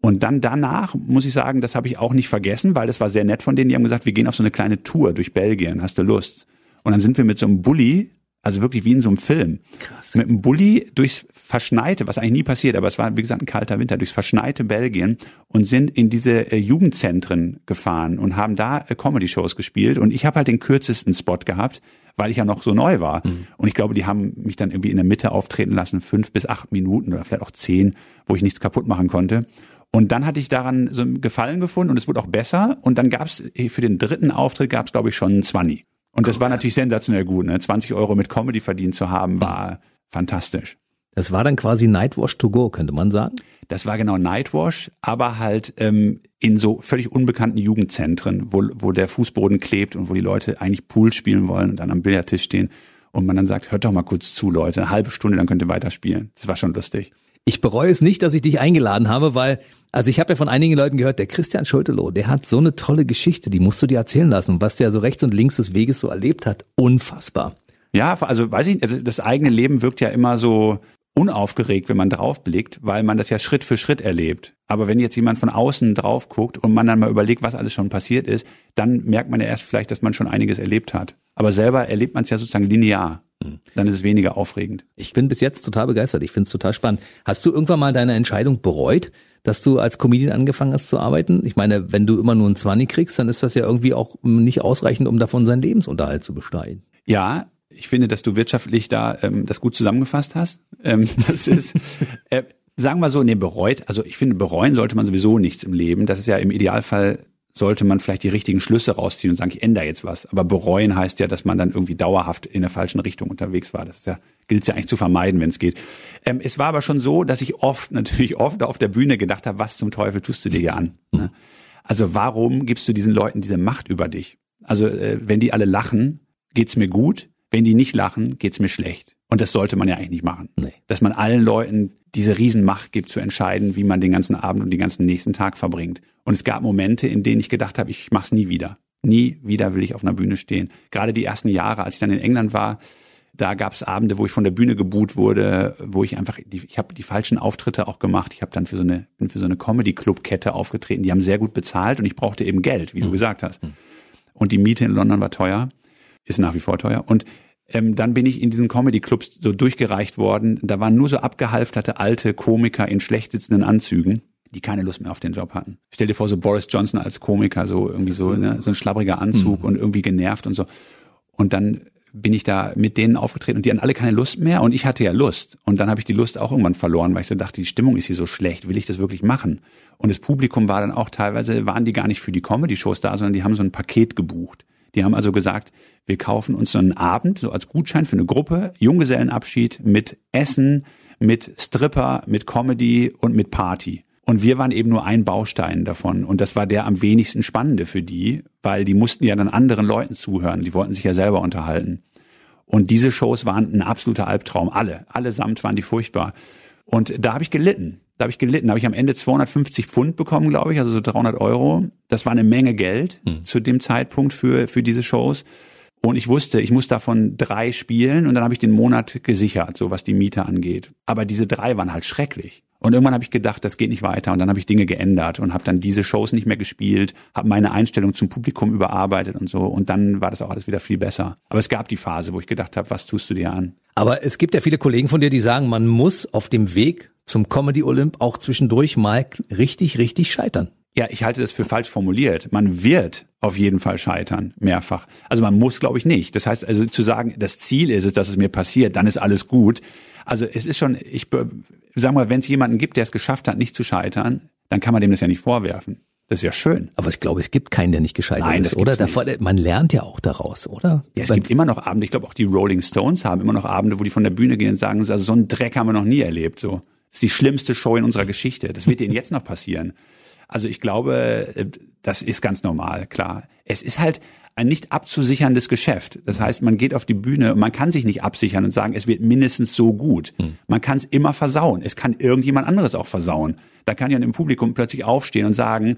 Und dann danach muss ich sagen, das habe ich auch nicht vergessen, weil das war sehr nett von denen. Die haben gesagt, wir gehen auf so eine kleine Tour durch Belgien. Hast du Lust? Und dann sind wir mit so einem Bulli, also wirklich wie in so einem Film, Krass. mit einem Bulli durchs verschneite, was eigentlich nie passiert, aber es war wie gesagt ein kalter Winter, durchs verschneite Belgien und sind in diese äh, Jugendzentren gefahren und haben da äh, Comedy-Shows gespielt. Und ich habe halt den kürzesten Spot gehabt, weil ich ja noch so neu war. Und ich glaube, die haben mich dann irgendwie in der Mitte auftreten lassen, fünf bis acht Minuten oder vielleicht auch zehn, wo ich nichts kaputt machen konnte. Und dann hatte ich daran so einen Gefallen gefunden und es wurde auch besser. Und dann gab es für den dritten Auftritt gab es, glaube ich, schon einen Zwanni. Und das war natürlich sensationell gut. Ne? 20 Euro mit Comedy verdient zu haben, war fantastisch. Das war dann quasi Nightwash to go, könnte man sagen. Das war genau Nightwash, aber halt ähm, in so völlig unbekannten Jugendzentren, wo, wo der Fußboden klebt und wo die Leute eigentlich Pool spielen wollen und dann am Billardtisch stehen und man dann sagt, hört doch mal kurz zu, Leute, eine halbe Stunde, dann könnt ihr weiterspielen. Das war schon lustig. Ich bereue es nicht, dass ich dich eingeladen habe, weil, also ich habe ja von einigen Leuten gehört, der Christian Schulteloh, der hat so eine tolle Geschichte, die musst du dir erzählen lassen, was der so rechts und links des Weges so erlebt hat. Unfassbar. Ja, also weiß ich, also das eigene Leben wirkt ja immer so unaufgeregt, wenn man draufblickt, weil man das ja Schritt für Schritt erlebt. Aber wenn jetzt jemand von außen drauf guckt und man dann mal überlegt, was alles schon passiert ist, dann merkt man ja erst vielleicht, dass man schon einiges erlebt hat. Aber selber erlebt man es ja sozusagen linear. Dann ist es weniger aufregend. Ich bin bis jetzt total begeistert. Ich finde es total spannend. Hast du irgendwann mal deine Entscheidung bereut, dass du als Comedian angefangen hast zu arbeiten? Ich meine, wenn du immer nur ein Zwanni kriegst, dann ist das ja irgendwie auch nicht ausreichend, um davon seinen Lebensunterhalt zu bestreiten. Ja, ich finde, dass du wirtschaftlich da ähm, das gut zusammengefasst hast. Ähm, *laughs* das ist, äh, sagen wir so, nee, bereut. Also ich finde, bereuen sollte man sowieso nichts im Leben. Das ist ja im Idealfall sollte man vielleicht die richtigen Schlüsse rausziehen und sagen, ich ändere jetzt was. Aber bereuen heißt ja, dass man dann irgendwie dauerhaft in der falschen Richtung unterwegs war. Das ist ja, gilt es ja eigentlich zu vermeiden, wenn es geht. Ähm, es war aber schon so, dass ich oft, natürlich oft auf der Bühne gedacht habe, was zum Teufel tust du dir hier an? Ne? Also warum gibst du diesen Leuten diese Macht über dich? Also äh, wenn die alle lachen, geht's mir gut. Wenn die nicht lachen, geht's mir schlecht. Und das sollte man ja eigentlich nicht machen. Nee. Dass man allen Leuten diese Riesenmacht gibt, zu entscheiden, wie man den ganzen Abend und den ganzen nächsten Tag verbringt. Und es gab Momente, in denen ich gedacht habe, ich mach's nie wieder. Nie wieder will ich auf einer Bühne stehen. Gerade die ersten Jahre, als ich dann in England war, da gab es Abende, wo ich von der Bühne geboot wurde, wo ich einfach, die, ich habe die falschen Auftritte auch gemacht. Ich habe dann für so eine, bin für so eine Comedy-Club-Kette aufgetreten. Die haben sehr gut bezahlt und ich brauchte eben Geld, wie du gesagt hast. Und die Miete in London war teuer, ist nach wie vor teuer. Und ähm, dann bin ich in diesen Comedy-Clubs so durchgereicht worden. Da waren nur so abgehalfterte alte Komiker in schlecht sitzenden Anzügen die keine Lust mehr auf den Job hatten. Stell dir vor, so Boris Johnson als Komiker, so irgendwie so, ne, so ein schlabbriger Anzug Mhm. und irgendwie genervt und so. Und dann bin ich da mit denen aufgetreten und die hatten alle keine Lust mehr und ich hatte ja Lust. Und dann habe ich die Lust auch irgendwann verloren, weil ich so dachte, die Stimmung ist hier so schlecht, will ich das wirklich machen? Und das Publikum war dann auch teilweise, waren die gar nicht für die Comedy-Shows da, sondern die haben so ein Paket gebucht. Die haben also gesagt, wir kaufen uns so einen Abend, so als Gutschein für eine Gruppe, Junggesellenabschied mit Essen, mit Stripper, mit Comedy und mit Party. Und wir waren eben nur ein Baustein davon. Und das war der am wenigsten spannende für die, weil die mussten ja dann anderen Leuten zuhören. Die wollten sich ja selber unterhalten. Und diese Shows waren ein absoluter Albtraum. Alle, allesamt waren die furchtbar. Und da habe ich gelitten. Da habe ich gelitten. Da habe ich am Ende 250 Pfund bekommen, glaube ich, also so 300 Euro. Das war eine Menge Geld zu dem Zeitpunkt für, für diese Shows. Und ich wusste, ich muss davon drei spielen und dann habe ich den Monat gesichert, so was die Miete angeht. Aber diese drei waren halt schrecklich. Und irgendwann habe ich gedacht, das geht nicht weiter und dann habe ich Dinge geändert und habe dann diese Shows nicht mehr gespielt, habe meine Einstellung zum Publikum überarbeitet und so und dann war das auch alles wieder viel besser. Aber es gab die Phase, wo ich gedacht habe, was tust du dir an? Aber es gibt ja viele Kollegen von dir, die sagen, man muss auf dem Weg zum Comedy Olymp auch zwischendurch mal richtig, richtig scheitern. Ja, ich halte das für falsch formuliert. Man wird auf jeden Fall scheitern, mehrfach. Also man muss, glaube ich, nicht. Das heißt also zu sagen, das Ziel ist es, dass es mir passiert, dann ist alles gut. Also es ist schon, ich sag mal, wenn es jemanden gibt, der es geschafft hat, nicht zu scheitern, dann kann man dem das ja nicht vorwerfen. Das ist ja schön. Aber ich glaube, es gibt keinen, der nicht gescheitert Nein, ist, oder? Davor, man lernt ja auch daraus, oder? Ja, es gibt immer noch Abende, ich glaube auch die Rolling Stones haben immer noch Abende, wo die von der Bühne gehen und sagen, also so einen Dreck haben wir noch nie erlebt. So, das ist die schlimmste Show in unserer Geschichte. Das wird denen jetzt noch passieren. Also ich glaube, äh, das ist ganz normal, klar. Es ist halt ein nicht abzusicherndes Geschäft. Das heißt, man geht auf die Bühne und man kann sich nicht absichern und sagen, es wird mindestens so gut. Man kann es immer versauen. Es kann irgendjemand anderes auch versauen. Da kann ja im Publikum plötzlich aufstehen und sagen,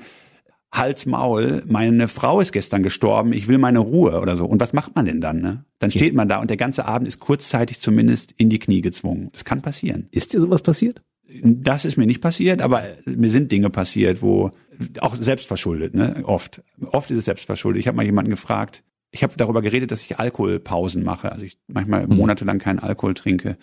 Hals Maul, meine Frau ist gestern gestorben, ich will meine Ruhe oder so. Und was macht man denn dann? Ne? Dann steht man da und der ganze Abend ist kurzzeitig zumindest in die Knie gezwungen. Das kann passieren. Ist dir sowas passiert? Das ist mir nicht passiert, aber mir sind Dinge passiert, wo auch selbstverschuldet, ne? Oft. Oft ist es selbstverschuldet. Ich habe mal jemanden gefragt, ich habe darüber geredet, dass ich Alkoholpausen mache. Also ich manchmal monatelang keinen Alkohol trinke.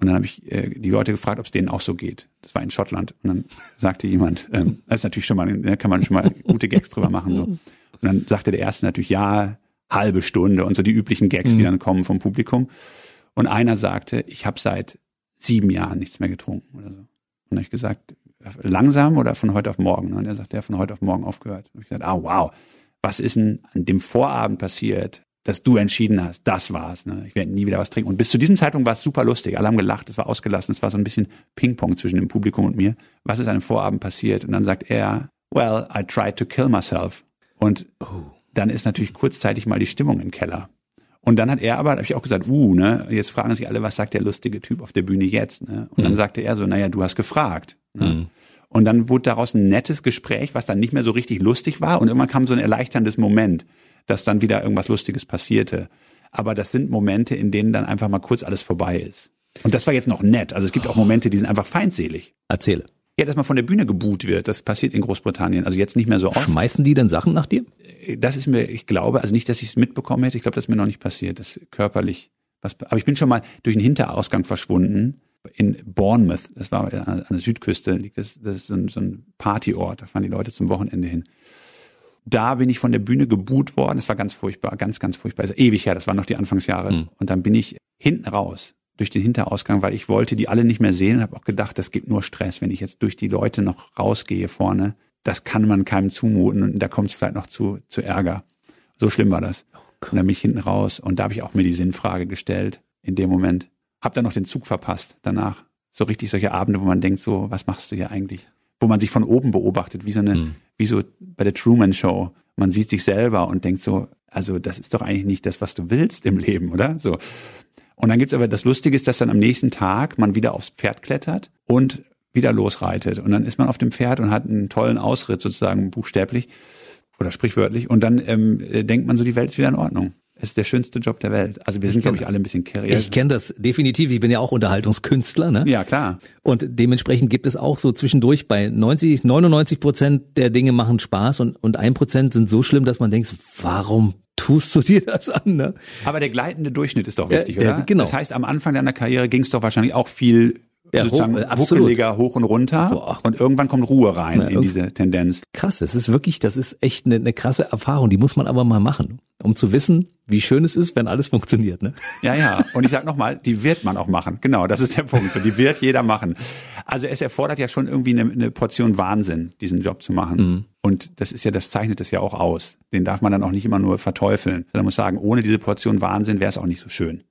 Und dann habe ich äh, die Leute gefragt, ob es denen auch so geht. Das war in Schottland. Und dann *laughs* sagte jemand, ähm, das ist natürlich schon mal, da kann man schon mal gute Gags drüber machen. so. Und dann sagte der erste natürlich, ja, halbe Stunde und so die üblichen Gags, die dann kommen vom Publikum. Und einer sagte, ich habe seit sieben Jahren nichts mehr getrunken oder so. Und dann habe ich gesagt, langsam oder von heute auf morgen? Und er sagt, ja, von heute auf morgen aufgehört. Und ich gesagt, ah, wow, was ist denn an dem Vorabend passiert, dass du entschieden hast, das war's. Ne? Ich werde nie wieder was trinken. Und bis zu diesem Zeitpunkt war es super lustig. Alle haben gelacht, es war ausgelassen, es war so ein bisschen Ping-Pong zwischen dem Publikum und mir. Was ist an dem Vorabend passiert? Und dann sagt er, well, I tried to kill myself. Und dann ist natürlich kurzzeitig mal die Stimmung im Keller. Und dann hat er aber, habe ich auch gesagt, uh, ne, jetzt fragen sich alle, was sagt der lustige Typ auf der Bühne jetzt? Ne? Und dann sagte er so, naja, du hast gefragt. Ne? Und dann wurde daraus ein nettes Gespräch, was dann nicht mehr so richtig lustig war. Und irgendwann kam so ein erleichterndes Moment, dass dann wieder irgendwas Lustiges passierte. Aber das sind Momente, in denen dann einfach mal kurz alles vorbei ist. Und das war jetzt noch nett. Also es gibt auch Momente, die sind einfach feindselig. Erzähle. Ja, dass man von der Bühne geboot wird, das passiert in Großbritannien. Also jetzt nicht mehr so oft. Schmeißen die denn Sachen nach dir? Das ist mir, ich glaube, also nicht, dass ich es mitbekommen hätte, ich glaube, das ist mir noch nicht passiert, dass körperlich Was, aber ich bin schon mal durch den Hinterausgang verschwunden in Bournemouth. Das war an der Südküste, liegt das, das ist so ein, so ein Partyort. Da fahren die Leute zum Wochenende hin. Da bin ich von der Bühne geboot worden. Das war ganz furchtbar, ganz, ganz furchtbar. Ist ewig her, das waren noch die Anfangsjahre. Mhm. Und dann bin ich hinten raus durch den Hinterausgang, weil ich wollte die alle nicht mehr sehen und habe auch gedacht, das gibt nur Stress, wenn ich jetzt durch die Leute noch rausgehe vorne. Das kann man keinem zumuten und da kommt es vielleicht noch zu, zu Ärger. So schlimm war das. Oh und dann bin ich hinten raus und da habe ich auch mir die Sinnfrage gestellt in dem Moment. Hab dann noch den Zug verpasst danach. So richtig solche Abende, wo man denkt, so, was machst du hier eigentlich? Wo man sich von oben beobachtet, wie so eine, mhm. wie so bei der Truman Show. Man sieht sich selber und denkt so, also das ist doch eigentlich nicht das, was du willst im Leben, oder? So. Und dann gibt's aber das Lustige ist, dass dann am nächsten Tag man wieder aufs Pferd klettert und wieder losreitet. Und dann ist man auf dem Pferd und hat einen tollen Ausritt sozusagen buchstäblich oder sprichwörtlich. Und dann ähm, denkt man so, die Welt ist wieder in Ordnung. Es ist der schönste Job der Welt. Also wir sind, glaube ich, alle ein bisschen carrier. Ich kenne das definitiv. Ich bin ja auch Unterhaltungskünstler. Ne? Ja, klar. Und dementsprechend gibt es auch so zwischendurch bei 90, 99 Prozent der Dinge machen Spaß und, und ein Prozent sind so schlimm, dass man denkt, warum tust du dir das an? Ne? Aber der gleitende Durchschnitt ist doch wichtig, ja, oder? Ja, genau. Das heißt, am Anfang deiner Karriere ging es doch wahrscheinlich auch viel ja, sozusagen hoch, huckeliger hoch und runter Boah. und irgendwann kommt Ruhe rein ja, in diese Tendenz. Krass, das ist wirklich, das ist echt eine, eine krasse Erfahrung, die muss man aber mal machen, um zu wissen, wie schön es ist, wenn alles funktioniert. Ne? Ja, ja. Und ich sag nochmal, die wird man auch machen. Genau, das ist der Punkt. die wird jeder machen. Also es erfordert ja schon irgendwie eine, eine Portion Wahnsinn, diesen Job zu machen. Mhm. Und das ist ja, das zeichnet es ja auch aus. Den darf man dann auch nicht immer nur verteufeln. Man muss sagen, ohne diese Portion Wahnsinn wäre es auch nicht so schön.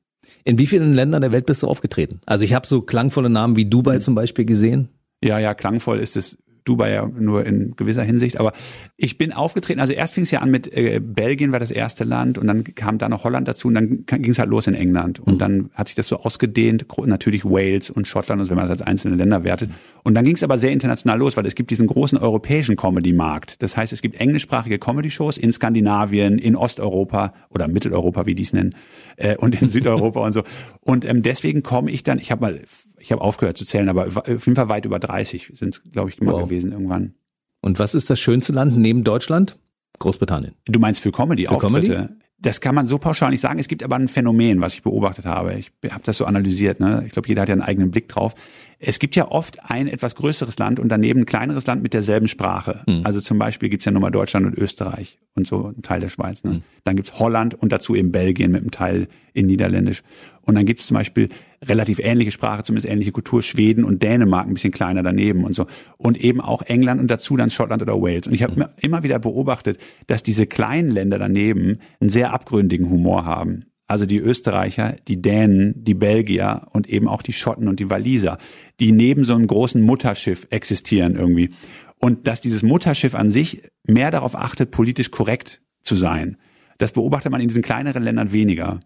In wie vielen Ländern der Welt bist du aufgetreten? Also ich habe so klangvolle Namen wie Dubai zum Beispiel gesehen. Ja, ja, klangvoll ist es Dubai ja nur in gewisser Hinsicht. Aber ich bin aufgetreten, also erst fing es ja an mit äh, Belgien war das erste Land und dann kam da noch Holland dazu und dann ging es halt los in England. Und mhm. dann hat sich das so ausgedehnt, natürlich Wales und Schottland, also wenn man das als einzelne Länder wertet. Und dann ging es aber sehr international los, weil es gibt diesen großen europäischen Comedy-Markt. Das heißt, es gibt englischsprachige Comedy-Shows in Skandinavien, in Osteuropa oder Mitteleuropa, wie die es nennen, äh, und in Südeuropa *laughs* und so. Und ähm, deswegen komme ich dann, ich habe mal ich habe aufgehört zu zählen, aber auf jeden Fall weit über 30 sind es, glaube ich, immer wow. gewesen irgendwann. Und was ist das schönste Land neben Deutschland? Großbritannien. Du meinst für Comedy-Auftritte? Das kann man so pauschal nicht sagen. Es gibt aber ein Phänomen, was ich beobachtet habe. Ich habe das so analysiert. Ne? Ich glaube, jeder hat ja einen eigenen Blick drauf. Es gibt ja oft ein etwas größeres Land und daneben ein kleineres Land mit derselben Sprache. Mhm. Also zum Beispiel gibt's ja nur mal Deutschland und Österreich und so ein Teil der Schweiz. Ne? Mhm. Dann gibt's Holland und dazu eben Belgien mit einem Teil in Niederländisch. Und dann gibt's zum Beispiel relativ ähnliche Sprache, zumindest ähnliche Kultur, Schweden und Dänemark ein bisschen kleiner daneben und so. Und eben auch England und dazu dann Schottland oder Wales. Und ich habe mhm. immer wieder beobachtet, dass diese kleinen Länder daneben einen sehr abgründigen Humor haben. Also die Österreicher, die Dänen, die Belgier und eben auch die Schotten und die Waliser, die neben so einem großen Mutterschiff existieren irgendwie. Und dass dieses Mutterschiff an sich mehr darauf achtet, politisch korrekt zu sein. Das beobachtet man in diesen kleineren Ländern weniger.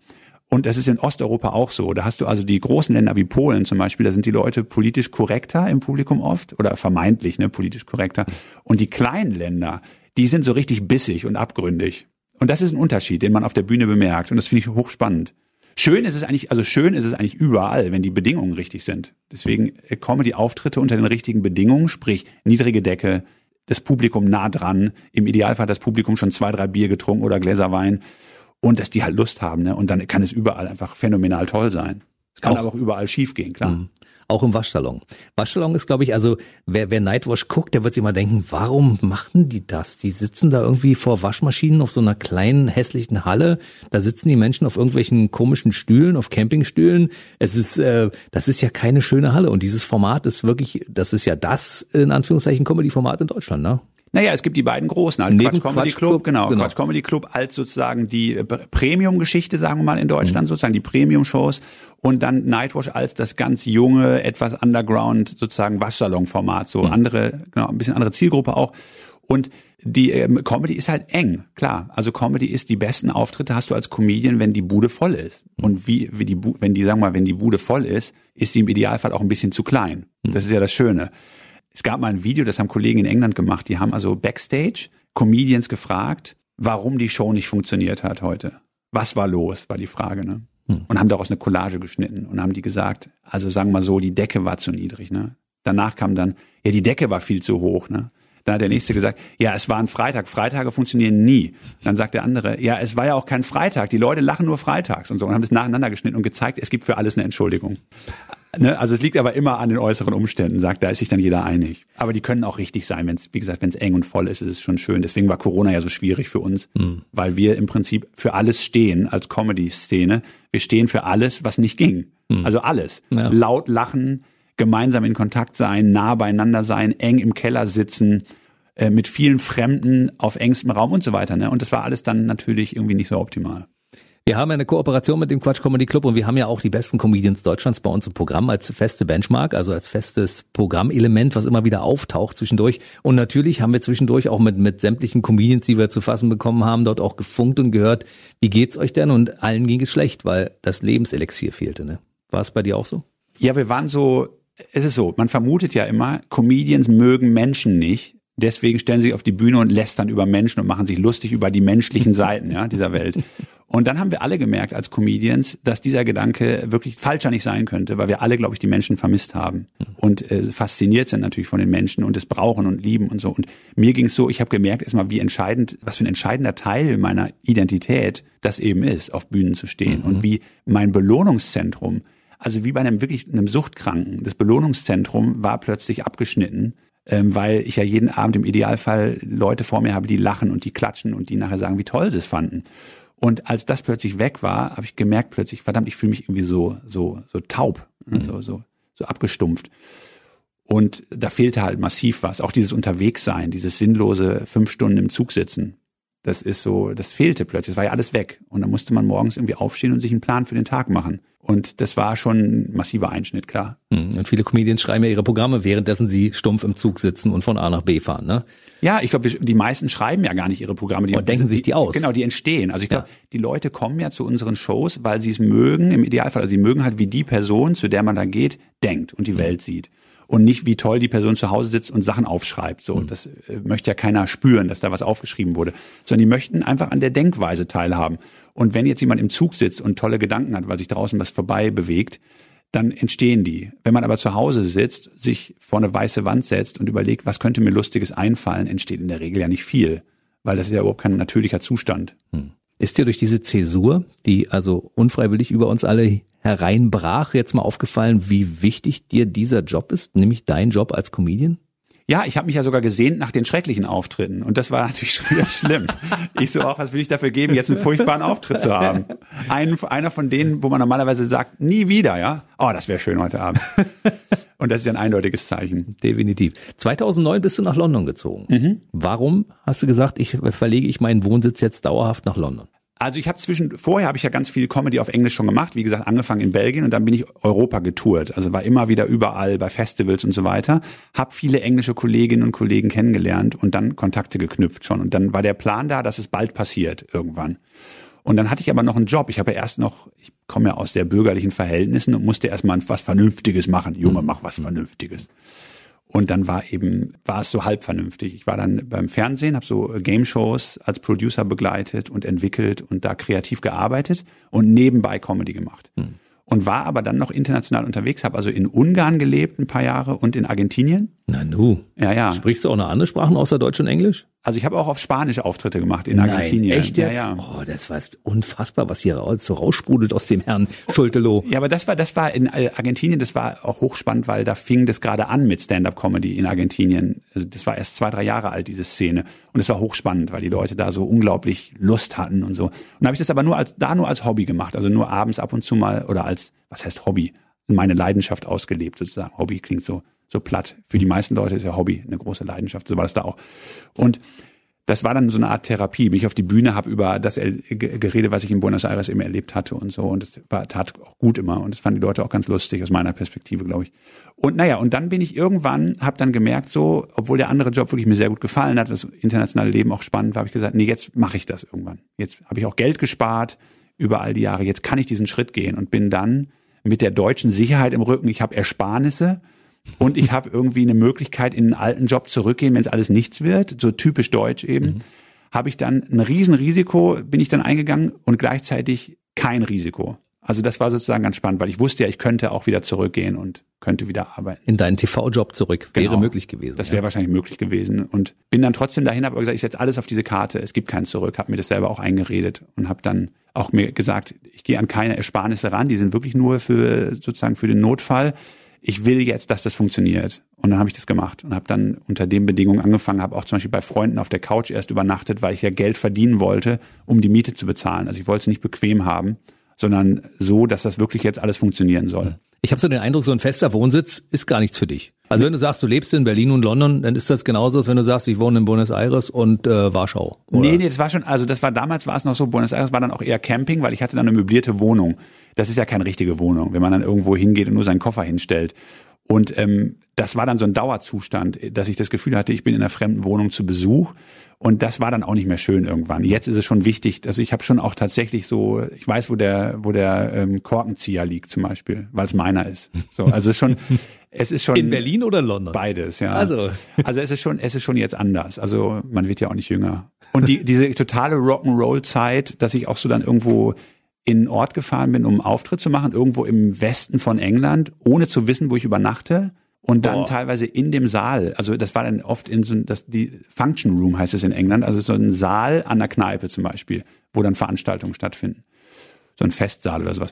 Und das ist in Osteuropa auch so. Da hast du also die großen Länder wie Polen zum Beispiel, da sind die Leute politisch korrekter im Publikum oft oder vermeintlich ne, politisch korrekter. Und die kleinen Länder, die sind so richtig bissig und abgründig. Und das ist ein Unterschied, den man auf der Bühne bemerkt. Und das finde ich hochspannend. Schön ist es eigentlich, also schön ist es eigentlich überall, wenn die Bedingungen richtig sind. Deswegen äh, kommen die Auftritte unter den richtigen Bedingungen, sprich niedrige Decke, das Publikum nah dran, im Idealfall hat das Publikum schon zwei, drei Bier getrunken oder Gläser Wein und dass die halt Lust haben, ne? Und dann kann es überall einfach phänomenal toll sein. Es kann auch, aber auch überall schiefgehen, klar. Mhm. Auch im Waschsalon. Waschsalon ist, glaube ich, also wer, wer Nightwash guckt, der wird sich mal denken, warum machen die das? Die sitzen da irgendwie vor Waschmaschinen auf so einer kleinen, hässlichen Halle. Da sitzen die Menschen auf irgendwelchen komischen Stühlen, auf Campingstühlen. Es ist, äh, das ist ja keine schöne Halle. Und dieses Format ist wirklich, das ist ja das, in Anführungszeichen, Comedy-Format in Deutschland, ne? Naja, es gibt die beiden großen, halt Quatsch Comedy Quatsch Club, Club, genau, genau, Quatsch Comedy Club als sozusagen die äh, Premium-Geschichte, sagen wir mal in Deutschland, mhm. sozusagen die Premium-Shows und dann Nightwash als das ganz junge, etwas Underground sozusagen Waschsalon-Format, so mhm. andere, genau, ein bisschen andere Zielgruppe auch. Und die ähm, Comedy ist halt eng, klar. Also Comedy ist die besten Auftritte hast du als Comedian, wenn die Bude voll ist. Mhm. Und wie, wie die, wenn die, sagen wir mal, wenn die Bude voll ist, ist sie im Idealfall auch ein bisschen zu klein. Mhm. Das ist ja das Schöne. Es gab mal ein Video, das haben Kollegen in England gemacht, die haben also Backstage Comedians gefragt, warum die Show nicht funktioniert hat heute. Was war los, war die Frage, ne? Hm. Und haben daraus eine Collage geschnitten und haben die gesagt, also sagen wir mal so, die Decke war zu niedrig, ne? Danach kam dann, ja, die Decke war viel zu hoch, ne? Dann hat der nächste gesagt, ja, es war ein Freitag. Freitage funktionieren nie. Dann sagt der andere, ja, es war ja auch kein Freitag. Die Leute lachen nur freitags und so und haben das nacheinander geschnitten und gezeigt, es gibt für alles eine Entschuldigung. Ne? Also es liegt aber immer an den äußeren Umständen, sagt, da ist sich dann jeder einig. Aber die können auch richtig sein, wenn es, wie gesagt, wenn es eng und voll ist, ist es schon schön. Deswegen war Corona ja so schwierig für uns, mhm. weil wir im Prinzip für alles stehen als Comedy-Szene. Wir stehen für alles, was nicht ging. Mhm. Also alles. Ja. Laut lachen, gemeinsam in Kontakt sein, nah beieinander sein, eng im Keller sitzen, äh, mit vielen Fremden auf engstem Raum und so weiter. Ne? Und das war alles dann natürlich irgendwie nicht so optimal. Wir haben ja eine Kooperation mit dem Quatsch Comedy Club und wir haben ja auch die besten Comedians Deutschlands bei uns im Programm als feste Benchmark, also als festes Programmelement, was immer wieder auftaucht zwischendurch. Und natürlich haben wir zwischendurch auch mit, mit sämtlichen Comedians, die wir zu fassen bekommen haben, dort auch gefunkt und gehört, wie geht's euch denn? Und allen ging es schlecht, weil das Lebenselixier fehlte. Ne? War es bei dir auch so? Ja, wir waren so, es ist so, man vermutet ja immer, Comedians mögen Menschen nicht. Deswegen stellen sie sich auf die Bühne und lästern über Menschen und machen sich lustig über die menschlichen Seiten ja, dieser Welt. Und dann haben wir alle gemerkt als Comedians, dass dieser Gedanke wirklich falscher nicht sein könnte, weil wir alle, glaube ich, die Menschen vermisst haben und äh, fasziniert sind natürlich von den Menschen und es brauchen und lieben und so. Und mir ging es so, ich habe gemerkt erstmal, wie entscheidend, was für ein entscheidender Teil meiner Identität das eben ist, auf Bühnen zu stehen mhm. und wie mein Belohnungszentrum, also wie bei einem wirklich einem Suchtkranken, das Belohnungszentrum war plötzlich abgeschnitten ähm, weil ich ja jeden Abend im Idealfall Leute vor mir habe, die lachen und die klatschen und die nachher sagen, wie toll sie es fanden. Und als das plötzlich weg war, habe ich gemerkt plötzlich, verdammt, ich fühle mich irgendwie so, so, so taub, ne, mhm. so, so, so abgestumpft. Und da fehlte halt massiv was. Auch dieses Unterwegssein, dieses sinnlose fünf Stunden im Zug sitzen. Das ist so, das fehlte plötzlich. Es war ja alles weg. Und da musste man morgens irgendwie aufstehen und sich einen Plan für den Tag machen. Und das war schon ein massiver Einschnitt, klar. Hm, und viele Comedians schreiben ja ihre Programme, währenddessen sie stumpf im Zug sitzen und von A nach B fahren, ne? Ja, ich glaube, die meisten schreiben ja gar nicht ihre Programme. Die, und denken sich die aus. Genau, die entstehen. Also ich glaube, ja. die Leute kommen ja zu unseren Shows, weil sie es mögen, im Idealfall. Also sie mögen halt, wie die Person, zu der man da geht, denkt und die mhm. Welt sieht und nicht wie toll die Person zu Hause sitzt und Sachen aufschreibt. So, mhm. das äh, möchte ja keiner spüren, dass da was aufgeschrieben wurde, sondern die möchten einfach an der Denkweise teilhaben. Und wenn jetzt jemand im Zug sitzt und tolle Gedanken hat, weil sich draußen was vorbei bewegt, dann entstehen die. Wenn man aber zu Hause sitzt, sich vor eine weiße Wand setzt und überlegt, was könnte mir Lustiges einfallen, entsteht in der Regel ja nicht viel, weil das ist ja überhaupt kein natürlicher Zustand. Hm. Ist dir durch diese Zäsur, die also unfreiwillig über uns alle hereinbrach, jetzt mal aufgefallen, wie wichtig dir dieser Job ist, nämlich dein Job als Comedian? Ja, ich habe mich ja sogar gesehnt nach den schrecklichen Auftritten. Und das war natürlich schon schlimm. ich so auch, was will ich dafür geben, jetzt einen furchtbaren Auftritt zu haben? Ein, einer von denen, wo man normalerweise sagt, nie wieder, ja? Oh, das wäre schön heute Abend. Und das ist ja ein eindeutiges Zeichen. Definitiv. 2009 bist du nach London gezogen. Mhm. Warum hast du gesagt, ich verlege ich meinen Wohnsitz jetzt dauerhaft nach London? Also ich habe zwischen vorher habe ich ja ganz viel Comedy auf Englisch schon gemacht, wie gesagt, angefangen in Belgien und dann bin ich Europa getourt, also war immer wieder überall bei Festivals und so weiter, habe viele englische Kolleginnen und Kollegen kennengelernt und dann Kontakte geknüpft schon und dann war der Plan da, dass es bald passiert irgendwann. Und dann hatte ich aber noch einen Job. Ich habe ja erst noch, ich komme ja aus der bürgerlichen Verhältnissen und musste erstmal was Vernünftiges machen. Junge, mach was Vernünftiges. Und dann war eben, war es so halb vernünftig. Ich war dann beim Fernsehen, habe so Game-Shows als Producer begleitet und entwickelt und da kreativ gearbeitet und nebenbei Comedy gemacht. Hm. Und war aber dann noch international unterwegs, habe also in Ungarn gelebt ein paar Jahre und in Argentinien. Na nu. Ja, ja. Sprichst du auch noch andere Sprachen außer Deutsch und Englisch? Also ich habe auch auf Spanisch Auftritte gemacht in Nein, Argentinien. Echt jetzt? Ja, ja. Oh, das war unfassbar, was hier so raussprudelt aus dem Herrn Schultelow. Ja, aber das war, das war in äh, Argentinien, das war auch hochspannend, weil da fing das gerade an mit Stand-up-Comedy in Argentinien. Also das war erst zwei, drei Jahre alt, diese Szene. Und es war hochspannend, weil die Leute da so unglaublich Lust hatten und so. Und habe ich das aber nur als, da nur als Hobby gemacht. Also nur abends ab und zu mal oder als, was heißt Hobby? Meine Leidenschaft ausgelebt sozusagen. Hobby klingt so so platt. Für die meisten Leute ist ja Hobby eine große Leidenschaft. So war es da auch. Und das war dann so eine Art Therapie. Mich auf die Bühne habe über das geredet, was ich in Buenos Aires immer erlebt hatte und so. Und das war, tat auch gut immer. Und das fanden die Leute auch ganz lustig aus meiner Perspektive, glaube ich. Und naja, und dann bin ich irgendwann, habe dann gemerkt, so, obwohl der andere Job wirklich mir sehr gut gefallen hat, das internationale Leben auch spannend war, habe ich gesagt, nee, jetzt mache ich das irgendwann. Jetzt habe ich auch Geld gespart über all die Jahre. Jetzt kann ich diesen Schritt gehen und bin dann mit der deutschen Sicherheit im Rücken. Ich habe Ersparnisse und ich habe irgendwie eine Möglichkeit, in einen alten Job zurückgehen, wenn es alles nichts wird, so typisch deutsch eben, mhm. habe ich dann ein Riesenrisiko, bin ich dann eingegangen und gleichzeitig kein Risiko. Also das war sozusagen ganz spannend, weil ich wusste ja, ich könnte auch wieder zurückgehen und könnte wieder arbeiten. In deinen TV-Job zurück. Wäre Genau. möglich gewesen. Das wäre ja. wahrscheinlich möglich gewesen. Und bin dann trotzdem dahin, habe aber gesagt, ich setze alles auf diese Karte. Es gibt kein Zurück. Habe mir das selber auch eingeredet und habe dann auch mir gesagt, ich gehe an keine Ersparnisse ran. Die sind wirklich nur für sozusagen für den Notfall. Ich will jetzt, dass das funktioniert. Und dann habe ich das gemacht und habe dann unter den Bedingungen angefangen, habe auch zum Beispiel bei Freunden auf der Couch erst übernachtet, weil ich ja Geld verdienen wollte, um die Miete zu bezahlen. Also ich wollte es nicht bequem haben, sondern so, dass das wirklich jetzt alles funktionieren soll. Ich habe so den Eindruck, so ein fester Wohnsitz ist gar nichts für dich. Also wenn du sagst, du lebst in Berlin und London, dann ist das genauso, als wenn du sagst, ich wohne in Buenos Aires und äh, Warschau. Oder? Nee, nee, das war schon, also das war damals war es noch so, Buenos Aires war dann auch eher Camping, weil ich hatte dann eine möblierte Wohnung. Das ist ja keine richtige Wohnung, wenn man dann irgendwo hingeht und nur seinen Koffer hinstellt. Und ähm, das war dann so ein Dauerzustand, dass ich das Gefühl hatte, ich bin in einer fremden Wohnung zu Besuch. Und das war dann auch nicht mehr schön irgendwann. Jetzt ist es schon wichtig, also ich habe schon auch tatsächlich so, ich weiß, wo der, wo der ähm, Korkenzieher liegt zum Beispiel, weil es meiner ist. So, also schon, *laughs* es ist schon In Berlin oder London? Beides, ja. Also. also es ist schon, es ist schon jetzt anders. Also man wird ja auch nicht jünger. Und die, diese totale Rock'n'Roll-Zeit, dass ich auch so dann irgendwo in einen Ort gefahren bin, um einen Auftritt zu machen, irgendwo im Westen von England, ohne zu wissen, wo ich übernachte. Und dann Boah. teilweise in dem Saal, also das war dann oft in so, das, die Function Room heißt es in England, also so ein Saal an der Kneipe zum Beispiel, wo dann Veranstaltungen stattfinden. So ein Festsaal oder sowas.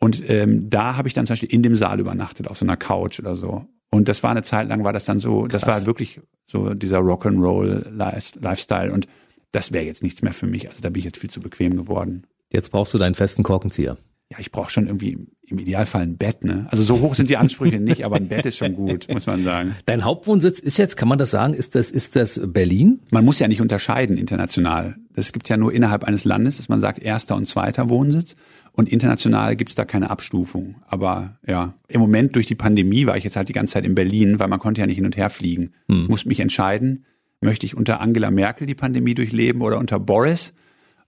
Und ähm, da habe ich dann zum Beispiel in dem Saal übernachtet, auf so einer Couch oder so. Und das war eine Zeit lang, war das dann so, das war wirklich so dieser Rock'n'Roll-Lifestyle. Und das wäre jetzt nichts mehr für mich. Also da bin ich jetzt viel zu bequem geworden. Jetzt brauchst du deinen festen Korkenzieher. Ja, ich brauche schon irgendwie im Idealfall ein Bett, ne? Also so hoch sind die Ansprüche *laughs* nicht, aber ein Bett ist schon gut, muss man sagen. Dein Hauptwohnsitz ist jetzt, kann man das sagen, ist das, ist das Berlin? Man muss ja nicht unterscheiden international. Es gibt ja nur innerhalb eines Landes, dass man sagt erster und zweiter Wohnsitz. Und international gibt's da keine Abstufung. Aber ja, im Moment durch die Pandemie war ich jetzt halt die ganze Zeit in Berlin, weil man konnte ja nicht hin und her fliegen. Hm. Musste mich entscheiden, möchte ich unter Angela Merkel die Pandemie durchleben oder unter Boris?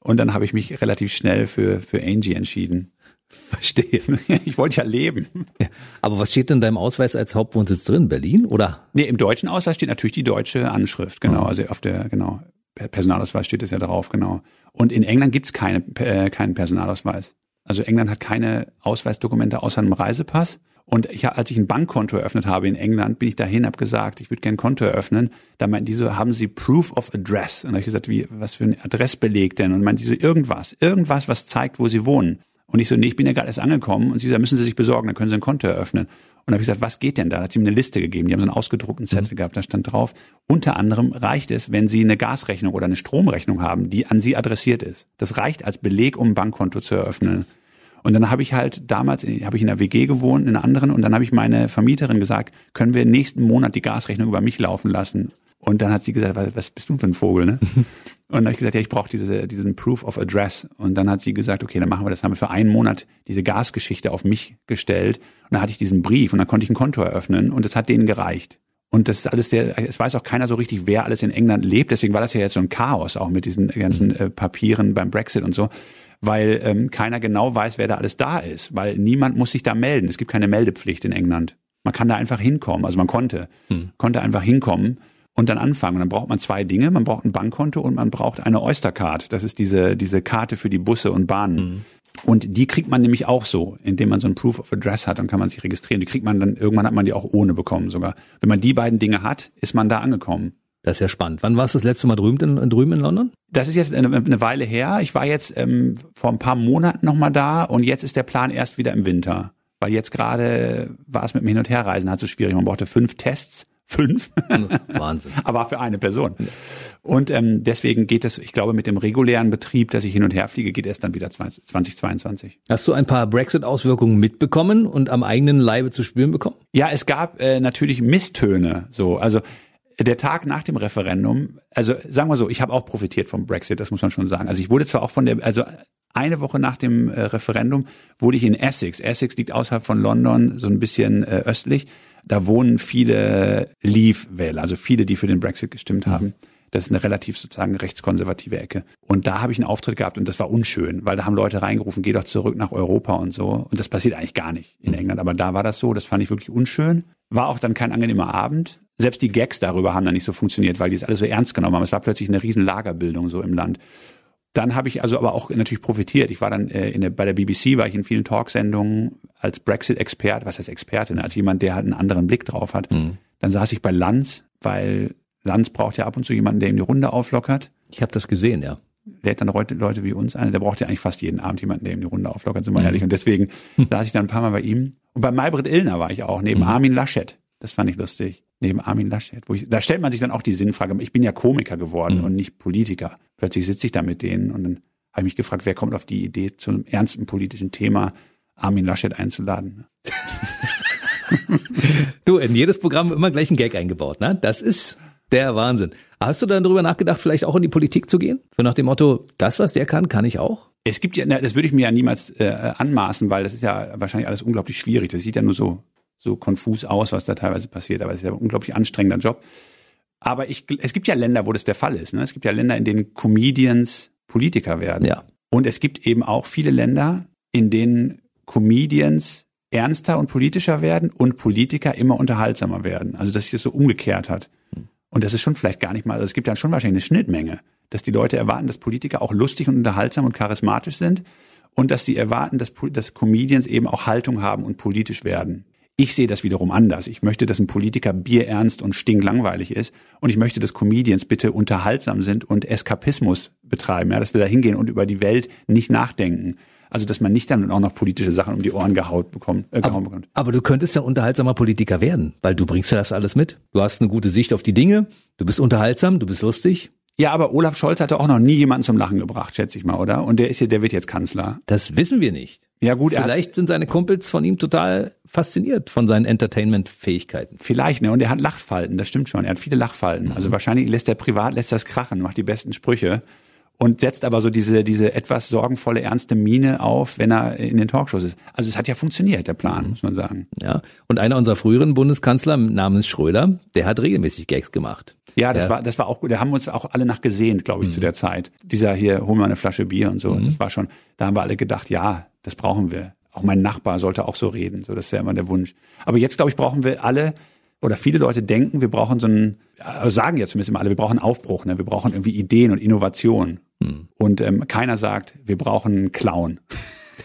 Und dann habe ich mich relativ schnell für, für Angie entschieden. *laughs* Verstehe. *laughs* Ich wollte ja leben. Aber was steht denn in deinem Ausweis als Hauptwohnsitz drin? Berlin oder? Nee, im deutschen Ausweis steht natürlich die deutsche Anschrift, genau. Also auf der, genau, per Personalausweis steht es ja drauf, genau. Und in England gibt's keine, äh, keinen Personalausweis. Also England hat keine Ausweisdokumente außer einem Reisepass. Und ich, als ich ein Bankkonto eröffnet habe in England, bin ich dahin, habe gesagt, ich würde gerne ein Konto eröffnen. Da meinten die so, haben Sie Proof of Address? Und da habe ich gesagt, wie, was für ein Adressbeleg denn? Und meinten die so, irgendwas, irgendwas, was zeigt, wo Sie wohnen. Und ich so, nee, ich bin ja gerade erst angekommen. Und sie sagt, müssen Sie sich besorgen, dann können Sie ein Konto eröffnen. Und da habe ich gesagt, was geht denn da? Da hat sie mir eine Liste gegeben. Die haben so einen ausgedruckten Zettel gehabt, da stand drauf. Unter anderem reicht es, wenn Sie eine Gasrechnung oder eine Stromrechnung haben, die an Sie adressiert ist. Das reicht als Beleg, um ein Bankkonto zu eröffnen. Und dann habe ich halt damals, habe ich in einer WG gewohnt, in einer anderen, und dann habe ich meine Vermieterin gesagt, können wir nächsten Monat die Gasrechnung über mich laufen lassen? Und dann hat sie gesagt, was bist du für ein Vogel, ne? *laughs* Und dann habe ich gesagt, ja, ich brauche diese, diesen Proof of Address. Und dann hat sie gesagt, okay, dann machen wir das. Haben wir für einen Monat diese Gasgeschichte auf mich gestellt. Und dann hatte ich diesen Brief und dann konnte ich ein Konto eröffnen und das hat denen gereicht. Und das ist alles sehr, es weiß auch keiner so richtig, wer alles in England lebt. Deswegen war das ja jetzt so ein Chaos auch mit diesen ganzen äh, Papieren beim Brexit und so, weil ähm, keiner genau weiß, wer da alles da ist, weil niemand muss sich da melden. Es gibt keine Meldepflicht in England. Man kann da einfach hinkommen. Also man konnte, konnte einfach hinkommen und dann anfangen. Und dann braucht man zwei Dinge. Man braucht ein Bankkonto und man braucht eine Oystercard. Das ist diese, diese Karte für die Busse und Bahnen. Und die kriegt man nämlich auch so, indem man so ein Proof of Address hat, dann kann man sich registrieren. Die kriegt man dann, irgendwann hat man die auch ohne bekommen sogar. Wenn man die beiden Dinge hat, ist man da angekommen. Das ist ja spannend. Wann warst du das letzte Mal drüben in, drüben in London? Das ist jetzt eine, eine Weile her. Ich war jetzt ähm, vor ein paar Monaten nochmal da und jetzt ist der Plan erst wieder im Winter. Weil jetzt gerade war es mit dem Hin- und Herreisen halt so schwierig. Man brauchte fünf Tests. Fünf. Wahnsinn. *laughs* Aber für eine Person. Und ähm, deswegen geht es, ich glaube, mit dem regulären Betrieb, dass ich hin und her fliege, geht erst dann wieder 20, 2022. Hast du ein paar Brexit-Auswirkungen mitbekommen und am eigenen Leibe zu spüren bekommen? Ja, es gab äh, natürlich Misstöne. So, also der Tag nach dem Referendum, also sagen wir so, ich habe auch profitiert vom Brexit, das muss man schon sagen. Also ich wurde zwar auch von der, also eine Woche nach dem äh, Referendum wurde ich in Essex. Essex liegt außerhalb von London, so ein bisschen äh, östlich. Da wohnen viele Leave-Wähler, also viele, die für den Brexit gestimmt haben. Das ist eine relativ sozusagen rechtskonservative Ecke. Und da habe ich einen Auftritt gehabt und das war unschön, weil da haben Leute reingerufen, geh doch zurück nach Europa und so. Und das passiert eigentlich gar nicht in England. Aber da war das so, das fand ich wirklich unschön. War auch dann kein angenehmer Abend. Selbst die Gags darüber haben dann nicht so funktioniert, weil die es alles so ernst genommen haben. Es war plötzlich eine riesen Lagerbildung so im Land. dann habe ich also aber auch natürlich profitiert. Ich war dann äh, in der, bei der BBC, war ich in vielen Talksendungen als Brexit-Expert, was heißt Experte, ne? als jemand, der halt einen anderen Blick drauf hat. Mhm. Dann saß ich bei Lanz, weil Lanz braucht ja ab und zu jemanden, der ihm die Runde auflockert. Ich habe das gesehen, ja. Lädt dann Leute, Leute wie uns ein. Der braucht ja eigentlich fast jeden Abend jemanden, der ihm die Runde auflockert, sind wir mhm. ehrlich. Und deswegen mhm. saß ich dann ein paar Mal bei ihm. Und bei Maybrit Illner war ich auch, neben mhm. Armin Laschet. Das fand ich lustig neben Armin Laschet. Wo ich, da stellt man sich dann auch die Sinnfrage, ich bin ja Komiker geworden mhm. und nicht Politiker. Plötzlich sitze ich da mit denen und dann habe ich mich gefragt, wer kommt auf die Idee, zu einem ernsten politischen Thema Armin Laschet einzuladen. *laughs* du, in jedes Programm immer gleich ein Gag eingebaut, ne? Das ist der Wahnsinn. Hast du dann darüber nachgedacht, vielleicht auch in die Politik zu gehen? So nach dem Motto, das, was der kann, kann ich auch? Es gibt ja, das würde ich mir ja niemals äh, anmaßen, weil das ist ja wahrscheinlich alles unglaublich schwierig. Das sieht ja nur so so konfus aus, was da teilweise passiert. Aber es ist ja ein unglaublich anstrengender Job. Aber ich, es gibt ja Länder, wo das der Fall ist. Ne? Es gibt ja Länder, in denen Comedians Politiker werden. Ja. Und es gibt eben auch viele Länder, in denen Comedians ernster und politischer werden und Politiker immer unterhaltsamer werden. Also dass sich das so umgekehrt hat. Und das ist schon vielleicht gar nicht mal, also es gibt dann schon wahrscheinlich eine Schnittmenge, dass die Leute erwarten, dass Politiker auch lustig und unterhaltsam und charismatisch sind und dass sie erwarten, dass, dass Comedians eben auch Haltung haben und politisch werden. Ich sehe das wiederum anders. Ich möchte, dass ein Politiker bierernst und stinklangweilig ist. Und ich möchte, dass Comedians bitte unterhaltsam sind und Eskapismus betreiben. Ja, dass wir da hingehen und über die Welt nicht nachdenken. Also, dass man nicht dann auch noch politische Sachen um die Ohren gehaut bekommt. Äh, aber, bekommt. aber du könntest ja unterhaltsamer Politiker werden, weil du bringst ja das alles mit. Du hast eine gute Sicht auf die Dinge, du bist unterhaltsam, du bist lustig. Ja, aber Olaf Scholz hatte auch noch nie jemanden zum Lachen gebracht, schätze ich mal, oder? Und der ist hier, der wird jetzt Kanzler. Das wissen wir nicht. Ja gut, vielleicht sind seine Kumpels von ihm total fasziniert von seinen Entertainment-Fähigkeiten. Vielleicht, ne? Und er hat Lachfalten, das stimmt schon. Er hat viele Lachfalten. Mhm. Also wahrscheinlich lässt er privat, lässt das krachen, macht die besten Sprüche und setzt aber so diese, diese etwas sorgenvolle, ernste Miene auf, wenn er in den Talkshows ist. Also es hat ja funktioniert, der Plan, muss man sagen. Ja. Und einer unserer früheren Bundeskanzler namens Schröder, der hat regelmäßig Gags gemacht. Ja, das ja. war, das war auch gut. Da haben wir uns auch alle nach gesehnt, glaube ich, mhm. zu der Zeit. Dieser hier, hol mal eine Flasche Bier und so. Mhm. Das war schon, da haben wir alle gedacht, ja, das brauchen wir. Auch mein Nachbar sollte auch so reden. So, das ist ja immer der Wunsch. Aber jetzt, glaube ich, brauchen wir alle, oder viele Leute denken, wir brauchen so einen, also sagen ja zumindest immer alle, wir brauchen Aufbruch, ne? wir brauchen irgendwie Ideen und Innovation. Hm. Und ähm, keiner sagt, wir brauchen einen Clown.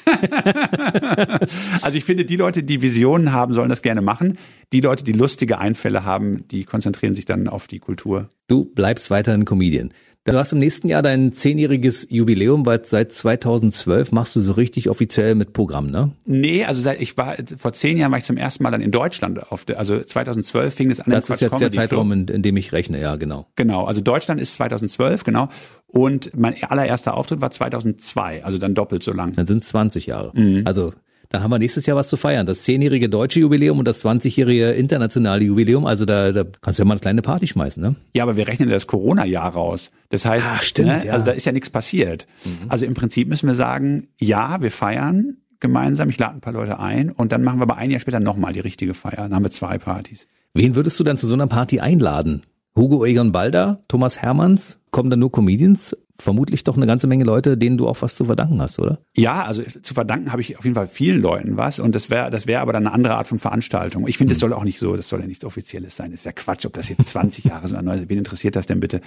*laughs* also ich finde, die Leute, die Visionen haben, sollen das gerne machen. Die Leute, die lustige Einfälle haben, die konzentrieren sich dann auf die Kultur. Du bleibst weiterhin Comedian. Du hast im nächsten Jahr dein zehnjähriges Jubiläum, weil seit 2012 machst du so richtig offiziell mit Programm, ne? Nee, also seit, ich war vor zehn Jahren war ich zum ersten Mal dann in Deutschland auf der, also 2012 fing es an. Das ist jetzt Comedy der Zeitraum, in, in, dem ich rechne, ja, genau. Genau, also Deutschland ist 2012, genau. Und mein allererster Auftritt war 2002, also dann doppelt so lang. Dann sind 20 Jahre. Mhm. Also dann haben wir nächstes Jahr was zu feiern. Das zehnjährige deutsche Jubiläum und das 20-jährige internationale Jubiläum. Also da, da kannst du ja mal eine kleine Party schmeißen, ne? Ja, aber wir rechnen das Corona-Jahr raus. Das heißt, Ach, stimmt, ne, ja. also da ist ja nichts passiert. Mhm. Also im Prinzip müssen wir sagen, ja, wir feiern gemeinsam, ich lade ein paar Leute ein und dann machen wir aber ein Jahr später nochmal die richtige Feier. Dann haben wir zwei Partys. Wen würdest du dann zu so einer Party einladen? Hugo Egon Balder, Thomas Hermanns, kommen da nur Comedians? Vermutlich doch eine ganze Menge Leute, denen du auch was zu verdanken hast, oder? Ja, also zu verdanken habe ich auf jeden Fall vielen Leuten was und das wäre das wäre aber dann eine andere Art von Veranstaltung. Ich finde, das hm. soll auch nicht so, das soll ja nichts Offizielles sein. Das ist ja Quatsch, ob das jetzt 20 *laughs* Jahre sind oder neu Wen interessiert das denn bitte?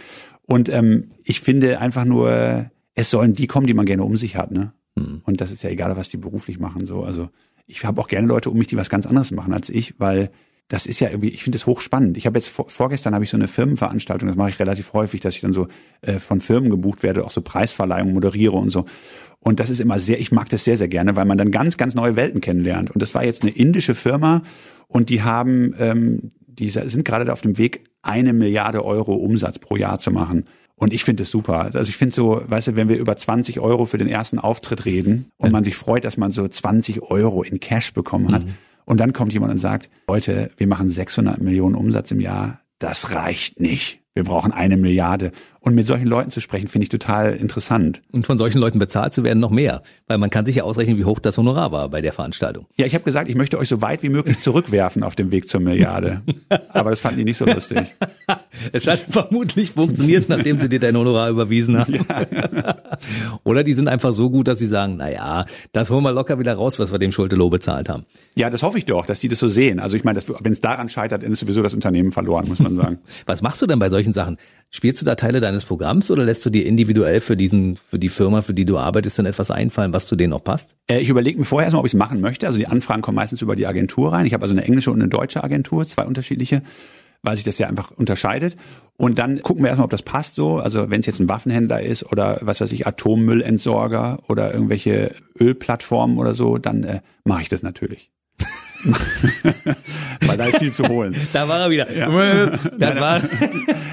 Und ähm, ich finde einfach nur, es sollen die kommen, die man gerne um sich hat, ne? Hm. Und das ist ja egal, was die beruflich machen. So, also ich habe auch gerne Leute um mich, die was ganz anderes machen als ich, weil das ist ja irgendwie, ich finde es hochspannend. Ich habe jetzt vor, vorgestern habe ich so eine Firmenveranstaltung, das mache ich relativ häufig, dass ich dann so äh, von Firmen gebucht werde, auch so Preisverleihungen moderiere und so. Und das ist immer sehr, ich mag das sehr, sehr gerne, weil man dann ganz, ganz neue Welten kennenlernt. Und das war jetzt eine indische Firma und die haben, ähm, die sind gerade auf dem Weg, eine Milliarde Euro Umsatz pro Jahr zu machen. Und ich finde es super. Also ich finde so, weißt du, wenn wir über 20 Euro für den ersten Auftritt reden und man sich freut, dass man so 20 Euro in Cash bekommen hat, mhm und dann kommt jemand und sagt, Leute, wir machen 600 Millionen Umsatz im Jahr. Das reicht nicht. Wir brauchen eine Milliarde. Und mit solchen Leuten zu sprechen, finde ich total interessant. Und von solchen Leuten bezahlt zu werden noch mehr, weil man kann sich ja ausrechnen, wie hoch das Honorar war bei der Veranstaltung. Ja, ich habe gesagt, ich möchte euch so weit wie möglich zurückwerfen auf dem Weg zur Milliarde. Aber das fanden die nicht so lustig. *laughs* es hat vermutlich funktioniert, nachdem sie dir dein Honorar überwiesen haben. Ja. *laughs* Oder die sind einfach so gut, dass sie sagen, na ja, das holen wir locker wieder raus, was wir dem Schulte-Loh bezahlt haben. Ja, das hoffe ich doch, dass die das so sehen. Also ich meine, wenn es daran scheitert, dann ist sowieso das Unternehmen verloren, muss man sagen. *laughs* was machst du denn bei solchen solchen Sachen. Spielst du da Teile deines Programms oder lässt du dir individuell für diesen, für die Firma, für die du arbeitest, dann etwas einfallen, was zu denen auch passt? Äh, ich überlege mir vorher erstmal, ob ich es machen möchte. Also die Anfragen kommen meistens über die Agentur rein. Ich habe also eine englische und eine deutsche Agentur, zwei unterschiedliche, weil sich das ja einfach unterscheidet. Und dann gucken wir erstmal, ob das passt so. Also wenn es jetzt ein Waffenhändler ist oder was weiß ich, Atommüllentsorger oder irgendwelche Ölplattformen oder so, dann äh, mache ich das natürlich. *laughs* *laughs* Weil da ist viel zu holen. *laughs* Da war er wieder. Ja. *laughs* Das war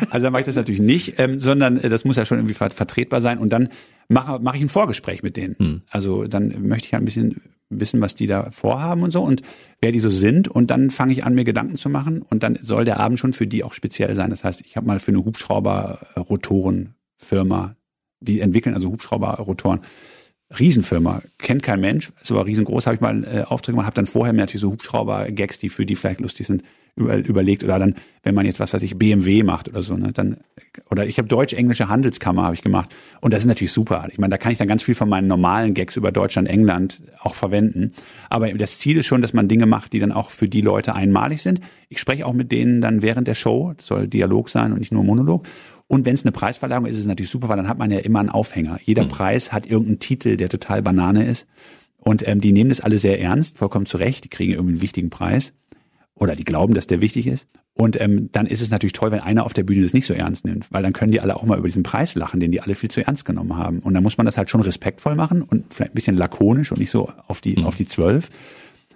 also dann mache ich das natürlich nicht, ähm, sondern äh, das muss ja schon irgendwie vertretbar sein und dann mache mach ich ein Vorgespräch mit denen. Hm. Also dann möchte ich ein bisschen wissen, was die da vorhaben und so und wer die so sind und dann fange ich an, mir Gedanken zu machen und dann soll der Abend schon für die auch speziell sein. Das heißt, ich habe mal für eine Hubschrauber-Rotoren-Firma, die entwickeln also Hubschrauber-Rotoren, Riesenfirma, kennt kein Mensch, ist aber riesengroß, habe ich mal äh, Aufträge gemacht, habe dann vorher mir natürlich so Hubschrauber-Gags, die für die vielleicht lustig sind, über, überlegt. Oder dann, wenn man jetzt was weiß ich, BMW macht oder so, ne, dann oder ich habe Deutsch-Englische Handelskammer habe ich gemacht. Und das ist natürlich super. Ich meine, da kann ich dann ganz viel von meinen normalen Gags über Deutschland, England auch verwenden, aber das Ziel ist schon, dass man Dinge macht, die dann auch für die Leute einmalig sind. Ich spreche auch mit denen dann während der Show, das soll Dialog sein und nicht nur Monolog und wenn es eine Preisverleihung ist, ist es natürlich super, weil dann hat man ja immer einen Aufhänger. Jeder mhm. Preis hat irgendeinen Titel, der total Banane ist. Und ähm, die nehmen das alle sehr ernst, vollkommen zurecht. Die kriegen irgendwie einen wichtigen Preis. Oder die glauben, dass der wichtig ist. Und ähm, dann ist es natürlich toll, wenn einer auf der Bühne das nicht so ernst nimmt, weil dann können die alle auch mal über diesen Preis lachen, den die alle viel zu ernst genommen haben. Und dann muss man das halt schon respektvoll machen und vielleicht ein bisschen lakonisch und nicht so auf die, mhm. auf die zwölf.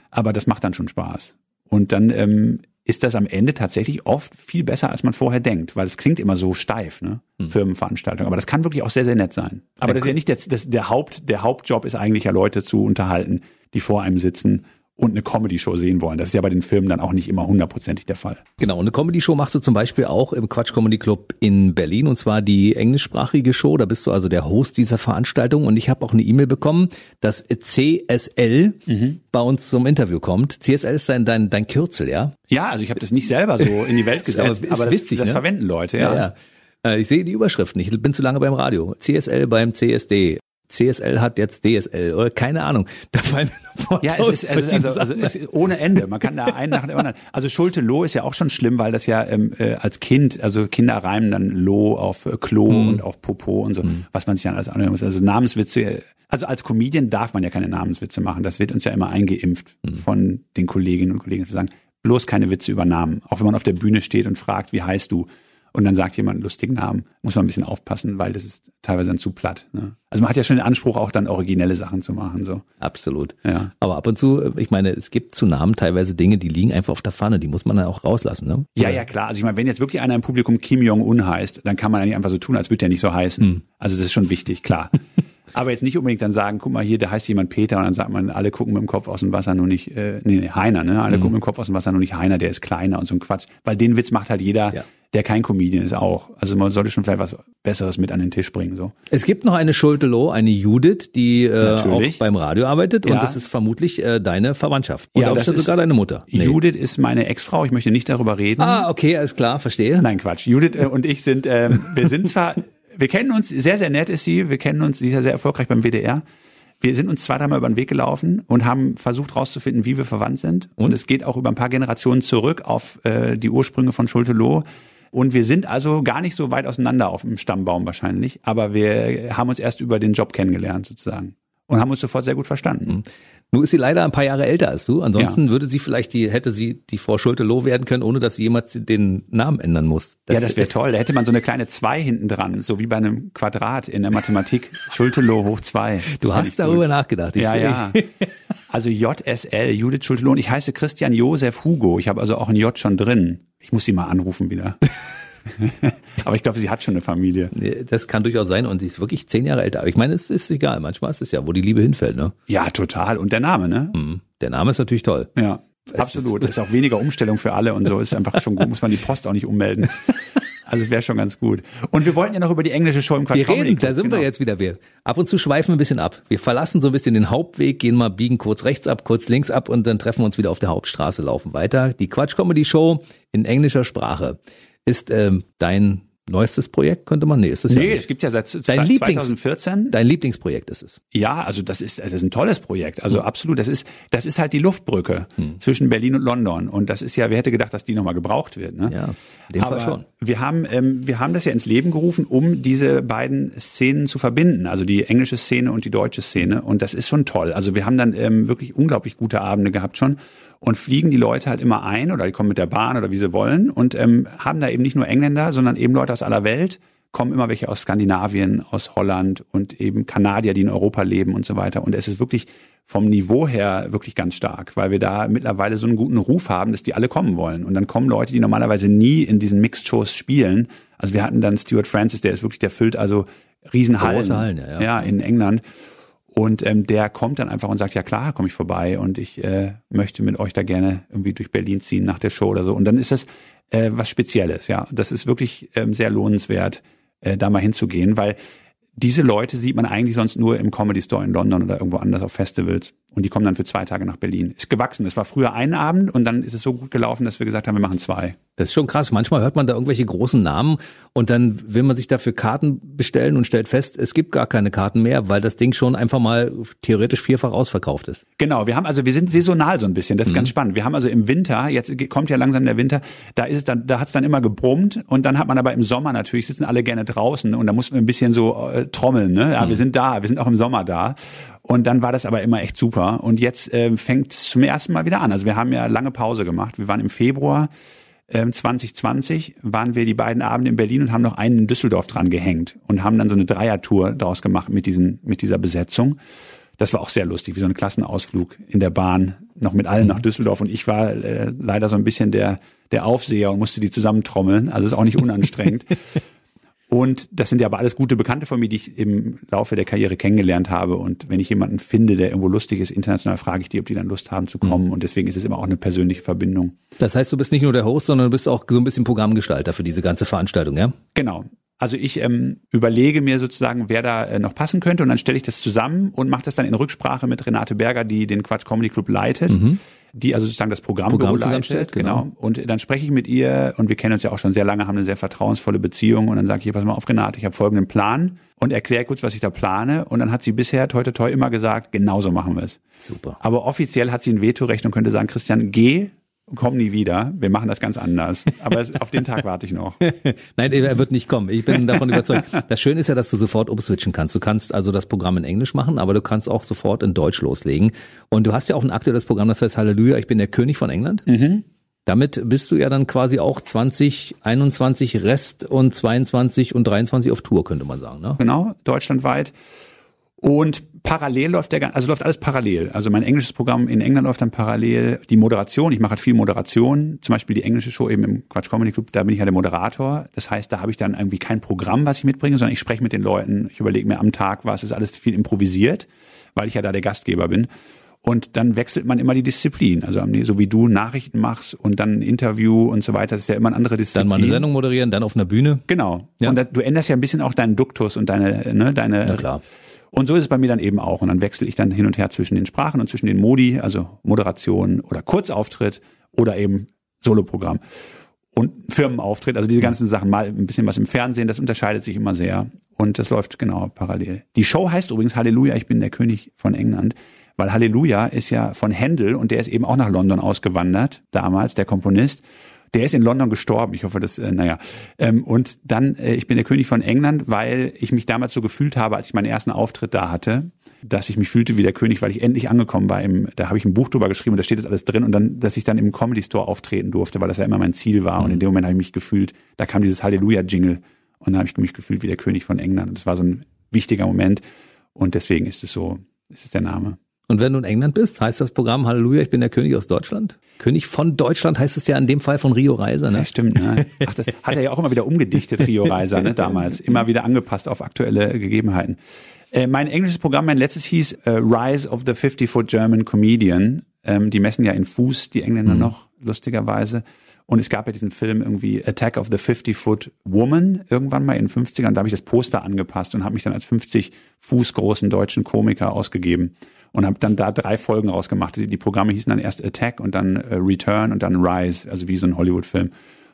Aber das macht dann schon Spaß. Und dann ähm, ist das am Ende tatsächlich oft viel besser, als man vorher denkt, weil es klingt immer so steif, ne? Hm. Firmenveranstaltung. Aber das kann wirklich auch sehr, sehr nett sein. Aber das ist ja nicht das, das, der Haupt, der Hauptjob ist eigentlich ja Leute zu unterhalten, die vor einem sitzen und eine Comedy-Show sehen wollen. Das ist ja bei den Filmen dann auch nicht immer hundertprozentig der Fall. Genau, eine Comedy-Show machst du zum Beispiel auch im Quatsch Comedy Club in Berlin und zwar die englischsprachige Show. Da bist du also der Host dieser Veranstaltung und ich habe auch eine E-Mail bekommen, dass CSL mhm. bei uns zum Interview kommt. CSL ist dein, dein, dein Kürzel, ja? Ja, also ich habe das nicht selber so in die Welt *laughs* gesetzt, aber, aber das, witzig, das ne? verwenden Leute, ja. ja, ja. Äh, ich sehe die Überschrift nicht. Ich bin zu lange beim Radio. CSL beim CSD. CSL hat jetzt DSL oder keine Ahnung. Da fallen mir Ja, es ist also, also, also es ist ohne Ende. Man kann da einen nach dem anderen. Also Schulte Loh ist ja auch schon schlimm, weil das ja ähm, äh, als Kind, also Kinder reimen dann Loh auf äh, Klo mhm. und auf Popo und so, mhm. was man sich dann alles anhören muss. Also Namenswitze. Also als Comedian darf man ja keine Namenswitze machen. Das wird uns ja immer eingeimpft mhm. von den Kolleginnen und Kollegen zu sagen, bloß keine Witze über Namen. Auch wenn man auf der Bühne steht und fragt, wie heißt du? Und dann sagt jemand einen lustigen Namen, muss man ein bisschen aufpassen, weil das ist teilweise dann zu platt. Ne? Also man hat ja schon den Anspruch, auch dann originelle Sachen zu machen. So. Absolut. Ja. Aber ab und zu, ich meine, es gibt zu Namen teilweise Dinge, die liegen einfach auf der Pfanne, die muss man dann auch rauslassen. Ne? Ja, ja, klar. Also ich meine, wenn jetzt wirklich einer im Publikum Kim Jong-un heißt, dann kann man ja nicht einfach so tun, als würde der nicht so heißen. Hm. Also das ist schon wichtig, klar. *laughs* Aber jetzt nicht unbedingt dann sagen, guck mal hier, da heißt jemand Peter und dann sagt man, alle gucken mit dem Kopf aus dem Wasser, nur nicht, äh, nee, Heiner, ne? Alle mhm. gucken mit dem Kopf aus dem Wasser, nur nicht Heiner, der ist kleiner und so ein Quatsch. Weil den Witz macht halt jeder, ja der kein Comedian ist auch. Also man sollte schon vielleicht was Besseres mit an den Tisch bringen. So. Es gibt noch eine Schultelow, eine Judith, die äh, auch beim Radio arbeitet ja. und das ist vermutlich äh, deine Verwandtschaft. Und ja, das ist sogar deine Mutter. Nee. Judith ist meine Ex-Frau, ich möchte nicht darüber reden. Ah, okay, alles klar, verstehe. Nein, Quatsch. Judith äh, und ich sind, äh, wir sind zwar, *laughs* wir kennen uns, sehr, sehr nett ist sie, wir kennen uns, sie ist ja sehr erfolgreich beim WDR. Wir sind uns zwei, dreimal über den Weg gelaufen und haben versucht herauszufinden, wie wir verwandt sind. Und? und es geht auch über ein paar Generationen zurück auf äh, die Ursprünge von Schulte-Loh. Und wir sind also gar nicht so weit auseinander auf dem Stammbaum wahrscheinlich, aber wir haben uns erst über den Job kennengelernt sozusagen und haben uns sofort sehr gut verstanden. Nun ist sie leider ein paar Jahre älter als du. Ansonsten ja. würde sie vielleicht die, hätte sie die Frau Schulte-Loh werden können, ohne dass sie jemals den Namen ändern muss. Das ja, das wäre toll. Da hätte man so eine kleine zwei hinten dran, so wie bei einem Quadrat in der Mathematik. *laughs* Schulte-Loh hoch zwei. du hast darüber gut. nachgedacht. Ich ja, ja. Also JSL, Judith Schulte-Loh. Und ich heiße Christian Josef Hugo. Ich habe also auch ein J schon drin. Ich muss sie mal anrufen wieder. *laughs* *laughs* Aber ich glaube, sie hat schon eine Familie. Das kann durchaus sein und sie ist wirklich zehn Jahre älter. Aber ich meine, es ist egal. Manchmal ist es ja, wo die Liebe hinfällt, ne? Ja, total. Und der Name, ne? Mhm. Der Name ist natürlich toll. Ja, es absolut. Ist, *laughs* ist auch weniger Umstellung für alle und so. Ist einfach schon gut. Muss man die Post auch nicht ummelden. *laughs* Also es wäre schon ganz gut. Und wir wollten ja noch über die englische Show im Quatsch Wir reden, da sind genau. wir jetzt wieder. Wir ab und zu schweifen wir ein bisschen ab. Wir verlassen so ein bisschen den Hauptweg, gehen mal biegen kurz rechts ab, kurz links ab und dann treffen wir uns wieder auf der Hauptstraße, laufen weiter. Die Quatsch Comedy Show in englischer Sprache ist ähm, dein neuestes Projekt, könnte man, nee, ist es nee, ja es gibt ja seit Dein 2014. Dein Lieblingsprojekt ist es. Ja, also das ist, das ist ein tolles Projekt. Also absolut, das ist, das ist halt die Luftbrücke zwischen Berlin und London. Und das ist ja, wer hätte gedacht, dass die nochmal gebraucht wird, ne? Ja, in dem Aber Fall schon. Wir haben, ähm, wir haben das ja ins Leben gerufen, um diese beiden Szenen zu verbinden, also die englische Szene und die deutsche Szene. Und das ist schon toll. Also wir haben dann ähm, wirklich unglaublich gute Abende gehabt schon und fliegen die Leute halt immer ein oder die kommen mit der Bahn oder wie sie wollen und ähm, haben da eben nicht nur Engländer, sondern eben Leute aus aller Welt, kommen immer welche aus Skandinavien, aus Holland und eben Kanadier, die in Europa leben und so weiter. Und es ist wirklich vom Niveau her wirklich ganz stark, weil wir da mittlerweile so einen guten Ruf haben, dass die alle kommen wollen. Und dann kommen Leute, die normalerweise nie in diesen Mixed-Shows spielen. Also wir hatten dann Stuart Francis, der ist wirklich, der füllt also Riesenhallen. Große Hallen, ja, ja. ja in England. Und ähm, der kommt dann einfach und sagt, ja klar, komme ich vorbei und ich äh, möchte mit euch da gerne irgendwie durch Berlin ziehen nach der Show oder so. Und dann ist das äh, was Spezielles, ja. Das ist wirklich ähm, sehr lohnenswert, äh, da mal hinzugehen, weil diese Leute sieht man eigentlich sonst nur im Comedy Store in London oder irgendwo anders auf Festivals. Und die kommen dann für zwei Tage nach Berlin. Ist gewachsen. Es war früher ein Abend und dann ist es so gut gelaufen, dass wir gesagt haben, wir machen zwei. Das ist schon krass. Manchmal hört man da irgendwelche großen Namen und dann will man sich dafür Karten bestellen und stellt fest, es gibt gar keine Karten mehr, weil das Ding schon einfach mal theoretisch vierfach ausverkauft ist. Genau, wir haben also, wir sind saisonal so ein bisschen, das ist ganz spannend. Wir haben also im Winter, jetzt kommt ja langsam der Winter, da ist es dann, da hat es dann immer gebrummt und dann hat man aber im Sommer natürlich, sitzen alle gerne draußen und da muss man ein bisschen so äh, trommeln, ne? Ja, wir sind da, wir sind auch im Sommer da. Und dann war das aber immer echt super. Und jetzt äh, fängt es zum ersten Mal wieder an. Also wir haben ja lange Pause gemacht. Wir waren im Februar ähm, 2020, waren wir die beiden Abende in Berlin und haben noch einen in Düsseldorf dran gehängt und haben dann so eine Dreiertour daraus gemacht mit, diesen, mit dieser Besetzung. Das war auch sehr lustig, wie so ein Klassenausflug in der Bahn, noch mit allen nach Düsseldorf. Und ich war äh, leider so ein bisschen der, der Aufseher und musste die zusammentrommeln. Also ist auch nicht unanstrengend. *laughs* Und das sind ja aber alles gute Bekannte von mir, die ich im Laufe der Karriere kennengelernt habe. Und wenn ich jemanden finde, der irgendwo lustig ist, international, frage ich die, ob die dann Lust haben zu kommen. Und deswegen ist es immer auch eine persönliche Verbindung. Das heißt, du bist nicht nur der Host, sondern du bist auch so ein bisschen Programmgestalter für diese ganze Veranstaltung, ja? Genau. Also ich ähm, überlege mir sozusagen, wer da äh, noch passen könnte und dann stelle ich das zusammen und mache das dann in Rücksprache mit Renate Berger, die den Quatsch Comedy Club leitet, die also sozusagen das Programm, zusammenstellt, genau. Genau. Und dann spreche ich mit ihr und wir kennen uns ja auch schon sehr lange, haben eine sehr vertrauensvolle Beziehung und dann sage ich, pass mal auf, Renate, ich habe folgenden Plan und erkläre kurz, was ich da plane und dann hat sie bisher toi toi toi immer gesagt, genauso machen wir es. Super. Aber offiziell hat sie ein Vetorecht und könnte sagen, Christian, geh, komm nie wieder, wir machen das ganz anders. Aber auf den Tag warte ich noch. *laughs* Nein, er wird nicht kommen. Ich bin davon überzeugt. Das Schöne ist ja, dass du sofort umswitchen kannst. Du kannst also das Programm in Englisch machen, aber du kannst auch sofort in Deutsch loslegen. Und du hast ja auch ein aktuelles Programm, das heißt Halleluja, ich bin der König von England. Damit bist du ja dann quasi auch 2021 Rest und 22 und 23 auf Tour, könnte man sagen. Ne? genau, deutschlandweit. Und parallel läuft der, also läuft alles parallel. Also mein englisches Programm in England läuft dann parallel. Die Moderation, ich mache halt viel Moderation. Zum Beispiel die englische Show eben im Quatsch Comedy Club, da bin ich ja der Moderator. Das heißt, da habe ich dann irgendwie kein Programm, was ich mitbringe, sondern ich spreche mit den Leuten. Ich überlege mir am Tag was, ist alles viel improvisiert, weil ich ja da der Gastgeber bin. Und dann wechselt man immer die Disziplin. Also so wie du Nachrichten machst und dann ein Interview und so weiter, das ist ja immer eine andere Disziplin. Dann mal eine Sendung moderieren, dann auf einer Bühne. Genau. Ja. Und da, du änderst ja ein bisschen auch deinen Duktus und deine, ne, deine. Na klar. Und so ist es bei mir dann eben auch. Und dann wechsle ich dann hin und her zwischen den Sprachen und zwischen den Modi, also Moderation oder Kurzauftritt oder eben Soloprogramm. Und Firmenauftritt, also diese ganzen Sachen, mal ein bisschen was im Fernsehen, das unterscheidet sich immer sehr. Und das läuft genau parallel. Die Show heißt übrigens Halleluja, ich bin der König von England. Weil Halleluja ist ja von Händel und der ist eben auch nach London ausgewandert, damals, der Komponist. Der ist in London gestorben. Ich hoffe, das, äh, naja. Ähm, und dann, äh, ich bin der König von England, weil ich mich damals so gefühlt habe, als ich meinen ersten Auftritt da hatte, dass ich mich fühlte wie der König, weil ich endlich angekommen war. Im, da habe ich ein Buch drüber geschrieben und da steht das alles drin und dann, dass ich dann im Comedy Store auftreten durfte, weil das ja immer mein Ziel war. Und in dem Moment habe ich mich gefühlt, da kam dieses Halleluja-Jingle und dann habe ich mich gefühlt wie der König von England. Und das war so ein wichtiger Moment und deswegen ist es so, ist es der Name. Und wenn du in England bist, heißt das Programm Halleluja, ich bin der König aus Deutschland? König von Deutschland heißt es ja in dem Fall von Rio Reiser, ne? Ja, stimmt. Ne? Ach, das hat er ja auch immer wieder umgedichtet, Rio Reiser, ne, damals. Immer wieder angepasst auf aktuelle Gegebenheiten. Äh, mein englisches Programm, mein letztes hieß äh, Rise of the 50-Foot German Comedian. Ähm, die messen ja in Fuß, die Engländer noch, lustigerweise. Und es gab ja diesen Film irgendwie Attack of the 50-Foot Woman irgendwann mal in den 50ern. Da habe ich das Poster angepasst und habe mich dann als 50 Fuß großen deutschen Komiker ausgegeben und habe dann da drei Folgen rausgemacht. Die, die Programme hießen dann erst Attack und dann äh, Return und dann Rise, also wie so ein Hollywood-Film.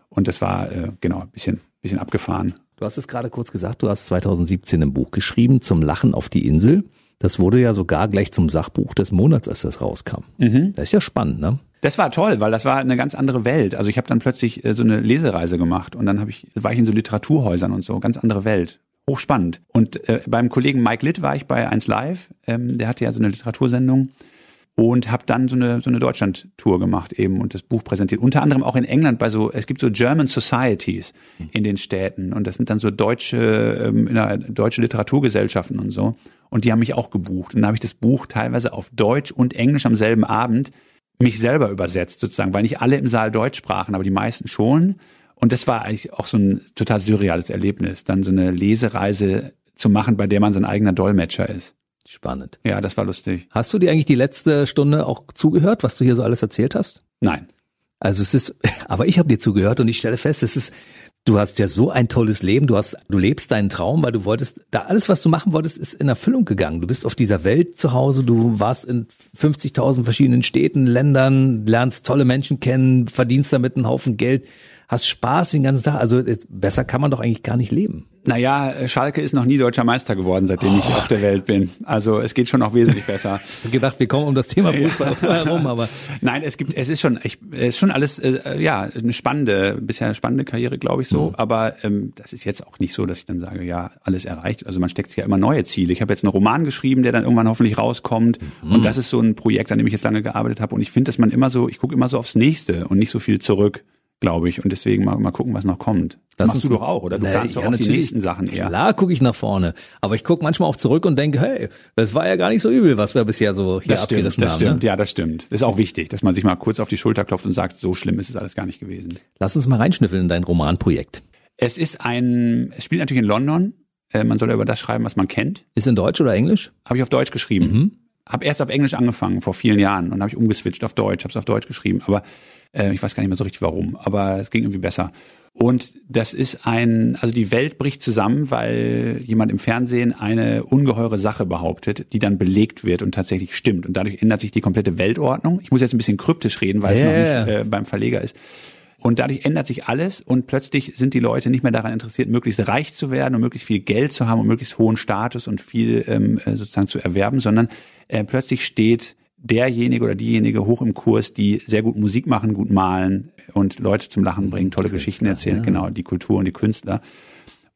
Und das war äh, genau ein bisschen, bisschen abgefahren. Du hast es gerade kurz gesagt, du hast 2017 ein Buch geschrieben zum Lachen auf die Insel. Das wurde ja sogar gleich zum Sachbuch des Monats, als das rauskam. Mhm. Das ist ja spannend, ne? Das war toll, weil das war eine ganz andere Welt. Also ich habe dann plötzlich äh, so eine Lesereise gemacht und dann habe ich war ich in so Literaturhäusern und so, ganz andere Welt. Hochspannend. Und äh, beim Kollegen Mike Litt war ich bei 1 Live, ähm, der hatte ja so eine Literatursendung und habe dann so eine so eine Deutschland-Tour gemacht eben und das Buch präsentiert. Unter anderem auch in England bei so es gibt so German Societies in den Städten und das sind dann so deutsche ähm, in einer, deutsche Literaturgesellschaften und so und die haben mich auch gebucht und dann habe ich das Buch teilweise auf Deutsch und Englisch am selben Abend mich selber übersetzt sozusagen, weil nicht alle im Saal Deutsch sprachen, aber die meisten schon. Und das war eigentlich auch so ein total surreales Erlebnis, dann so eine Lesereise zu machen, bei der man sein eigener Dolmetscher ist. Spannend. Ja, das war lustig. Hast du dir eigentlich die letzte Stunde auch zugehört, was du hier so alles erzählt hast? Nein. Also es ist, *laughs* aber ich habe dir zugehört und ich stelle fest, es ist Du hast ja so ein tolles Leben. Du hast, du lebst deinen Traum, weil du wolltest, da alles, was du machen wolltest, ist in Erfüllung gegangen. Du bist auf dieser Welt zu Hause. Du warst in 50.000 verschiedenen Städten, Ländern, lernst tolle Menschen kennen, verdienst damit einen Haufen Geld hast Spaß den ganzen Tag. Also besser kann man doch eigentlich gar nicht leben. Naja, Schalke ist noch nie deutscher Meister geworden, seitdem oh. ich auf der Welt bin. Also es geht schon noch wesentlich besser. *laughs* ich habe gedacht, wir kommen um das Thema *laughs* Fußball herum, aber *laughs* nein, es gibt, es ist schon, ich, es ist schon alles, äh, ja, eine spannende, bisher eine spannende Karriere, glaube ich so. Mhm. Aber ähm, das ist jetzt auch nicht so, dass ich dann sage, ja, alles erreicht. Also man steckt sich ja immer neue Ziele. Ich habe jetzt einen Roman geschrieben, der dann irgendwann hoffentlich rauskommt. Mhm. Und das ist so ein Projekt, an dem ich jetzt lange gearbeitet habe. Und ich finde, dass man immer so, ich gucke immer so aufs Nächste und nicht so viel zurück glaube ich. Und deswegen mal, mal gucken, was noch kommt. Das, das machst du doch auch, oder? Du kannst doch ja, auch die nächsten Sachen eher. Klar gucke ich nach vorne. Aber ich gucke manchmal auch zurück und denke, hey, das war ja gar nicht so übel, was wir bisher so hier das stimmt, abgerissen das haben. Stimmt, ne? ja, das stimmt. Das ist auch wichtig, dass man sich mal kurz auf die Schulter klopft und sagt, so schlimm ist es alles gar nicht gewesen. Lass uns mal reinschnüffeln in dein Romanprojekt. Es ist ein, es spielt natürlich in London. Äh, man soll ja über das schreiben, was man kennt. Ist in Deutsch oder Englisch? Habe ich auf Deutsch geschrieben. Mhm. Habe erst auf Englisch angefangen, vor vielen Jahren. Und habe ich umgeswitcht auf Deutsch, habe es auf Deutsch geschrieben. Aber äh, ich weiß gar nicht mehr so richtig warum, aber es ging irgendwie besser. Und das ist ein, also die Welt bricht zusammen, weil jemand im Fernsehen eine ungeheure Sache behauptet, die dann belegt wird und tatsächlich stimmt. Und dadurch ändert sich die komplette Weltordnung. Ich muss jetzt ein bisschen kryptisch reden, weil yeah. es noch nicht äh, beim Verleger ist. Und dadurch ändert sich alles und plötzlich sind die Leute nicht mehr daran interessiert, möglichst reich zu werden und möglichst viel Geld zu haben und möglichst hohen Status und viel ähm, äh, sozusagen zu erwerben, sondern äh, plötzlich steht derjenige oder diejenige hoch im Kurs, die sehr gut Musik machen, gut malen und Leute zum Lachen bringen, tolle Künstler, Geschichten erzählen, ja. genau, die Kultur und die Künstler.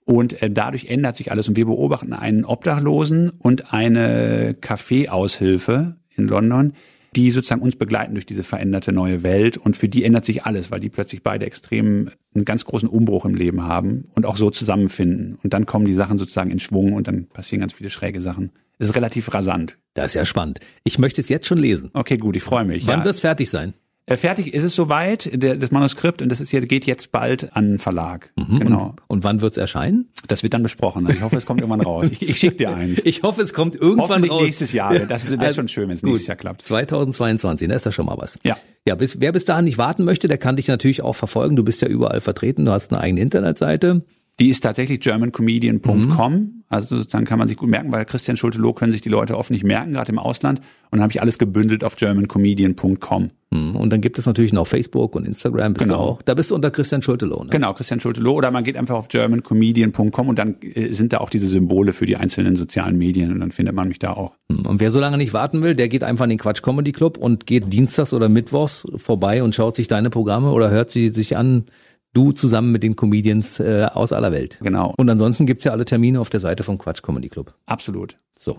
Und äh, dadurch ändert sich alles und wir beobachten einen Obdachlosen und eine Kaffeeaushilfe in London, die sozusagen uns begleiten durch diese veränderte neue Welt und für die ändert sich alles, weil die plötzlich beide extrem einen ganz großen Umbruch im Leben haben und auch so zusammenfinden und dann kommen die Sachen sozusagen in Schwung und dann passieren ganz viele schräge Sachen. Es ist relativ rasant. Das ist ja spannend. Ich möchte es jetzt schon lesen. Okay, gut, ich freue mich. Wann ja. wird es fertig sein? Äh, fertig ist es soweit, der, das Manuskript, und das ist hier, geht jetzt bald an den Verlag. Mhm. Genau. Und, wann wird es erscheinen? Das wird dann besprochen. Also ich hoffe, es kommt irgendwann raus. Ich, ich schicke dir eins. *laughs* Ich hoffe, es kommt irgendwann raus. nächstes Jahr. Das, das ist also, schon schön, wenn es nächstes Jahr klappt. 2022, da ist ja schon mal was. Ja. Ja, bis, wer bis dahin nicht warten möchte, der kann dich natürlich auch verfolgen. Du bist ja überall vertreten. Du hast eine eigene Internetseite. Die ist tatsächlich germancomedian.com. Mhm. Also sozusagen kann man sich gut merken, weil Christian Schulte-Loh können sich die Leute oft nicht merken, gerade im Ausland. Und dann habe ich alles gebündelt auf germancomedian.com. Mhm. Und dann gibt es natürlich noch Facebook und Instagram. Bist genau. Du auch. Da bist du unter Christian Schulte-Loh. Ne? Genau, Christian Schulte-Loh. Oder man geht einfach auf germancomedian.com und dann äh, sind da auch diese Symbole für die einzelnen sozialen Medien und dann findet man mich da auch. Mhm. Und wer so lange nicht warten will, der geht einfach in den Quatsch Comedy Club und geht dienstags oder mittwochs vorbei und schaut sich deine Programme oder hört sie sich an Du zusammen mit den Comedians äh, aus aller Welt. Genau. Und ansonsten gibt's ja alle Termine auf der Seite vom Quatsch Comedy Club. Absolut. So.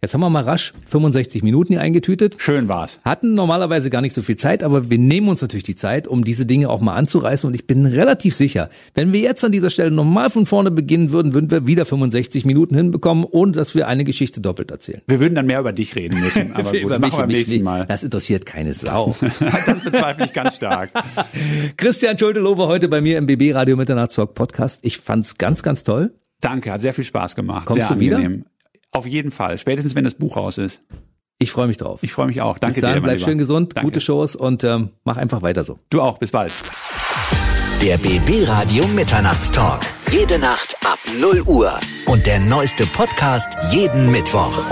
Jetzt haben wir mal rasch 65 Minuten hier eingetütet. Schön war's. Hatten normalerweise gar nicht so viel Zeit, aber wir nehmen uns natürlich die Zeit, um diese Dinge auch mal anzureißen. Und ich bin relativ sicher, wenn wir jetzt an dieser Stelle nochmal von vorne beginnen würden, würden wir wieder 65 Minuten hinbekommen, ohne dass wir eine Geschichte doppelt erzählen. Wir würden dann mehr über dich reden müssen. *laughs* Aber gut, das machen wir beim nächsten Mal. Das interessiert keine Sau. *laughs* das bezweifle ich ganz stark. *laughs* Christian Schulte-Lobe heute bei mir im BB Radio Mitternachtstalk Podcast. Ich fand's ganz, ganz toll. Danke, hat sehr viel Spaß gemacht. Kommst sehr du angenehm. wieder? Auf jeden Fall. Spätestens, wenn das Buch raus ist. Ich freue mich drauf. Ich freue mich auch. Danke Bis dann, dir. bleib lieber. schön gesund, Danke. gute Shows und ähm, mach einfach weiter so. Du auch. Bis bald. Der BB Radio Mitternachtstalk. Jede Nacht ab 0 Uhr. Und der neueste Podcast jeden Mittwoch.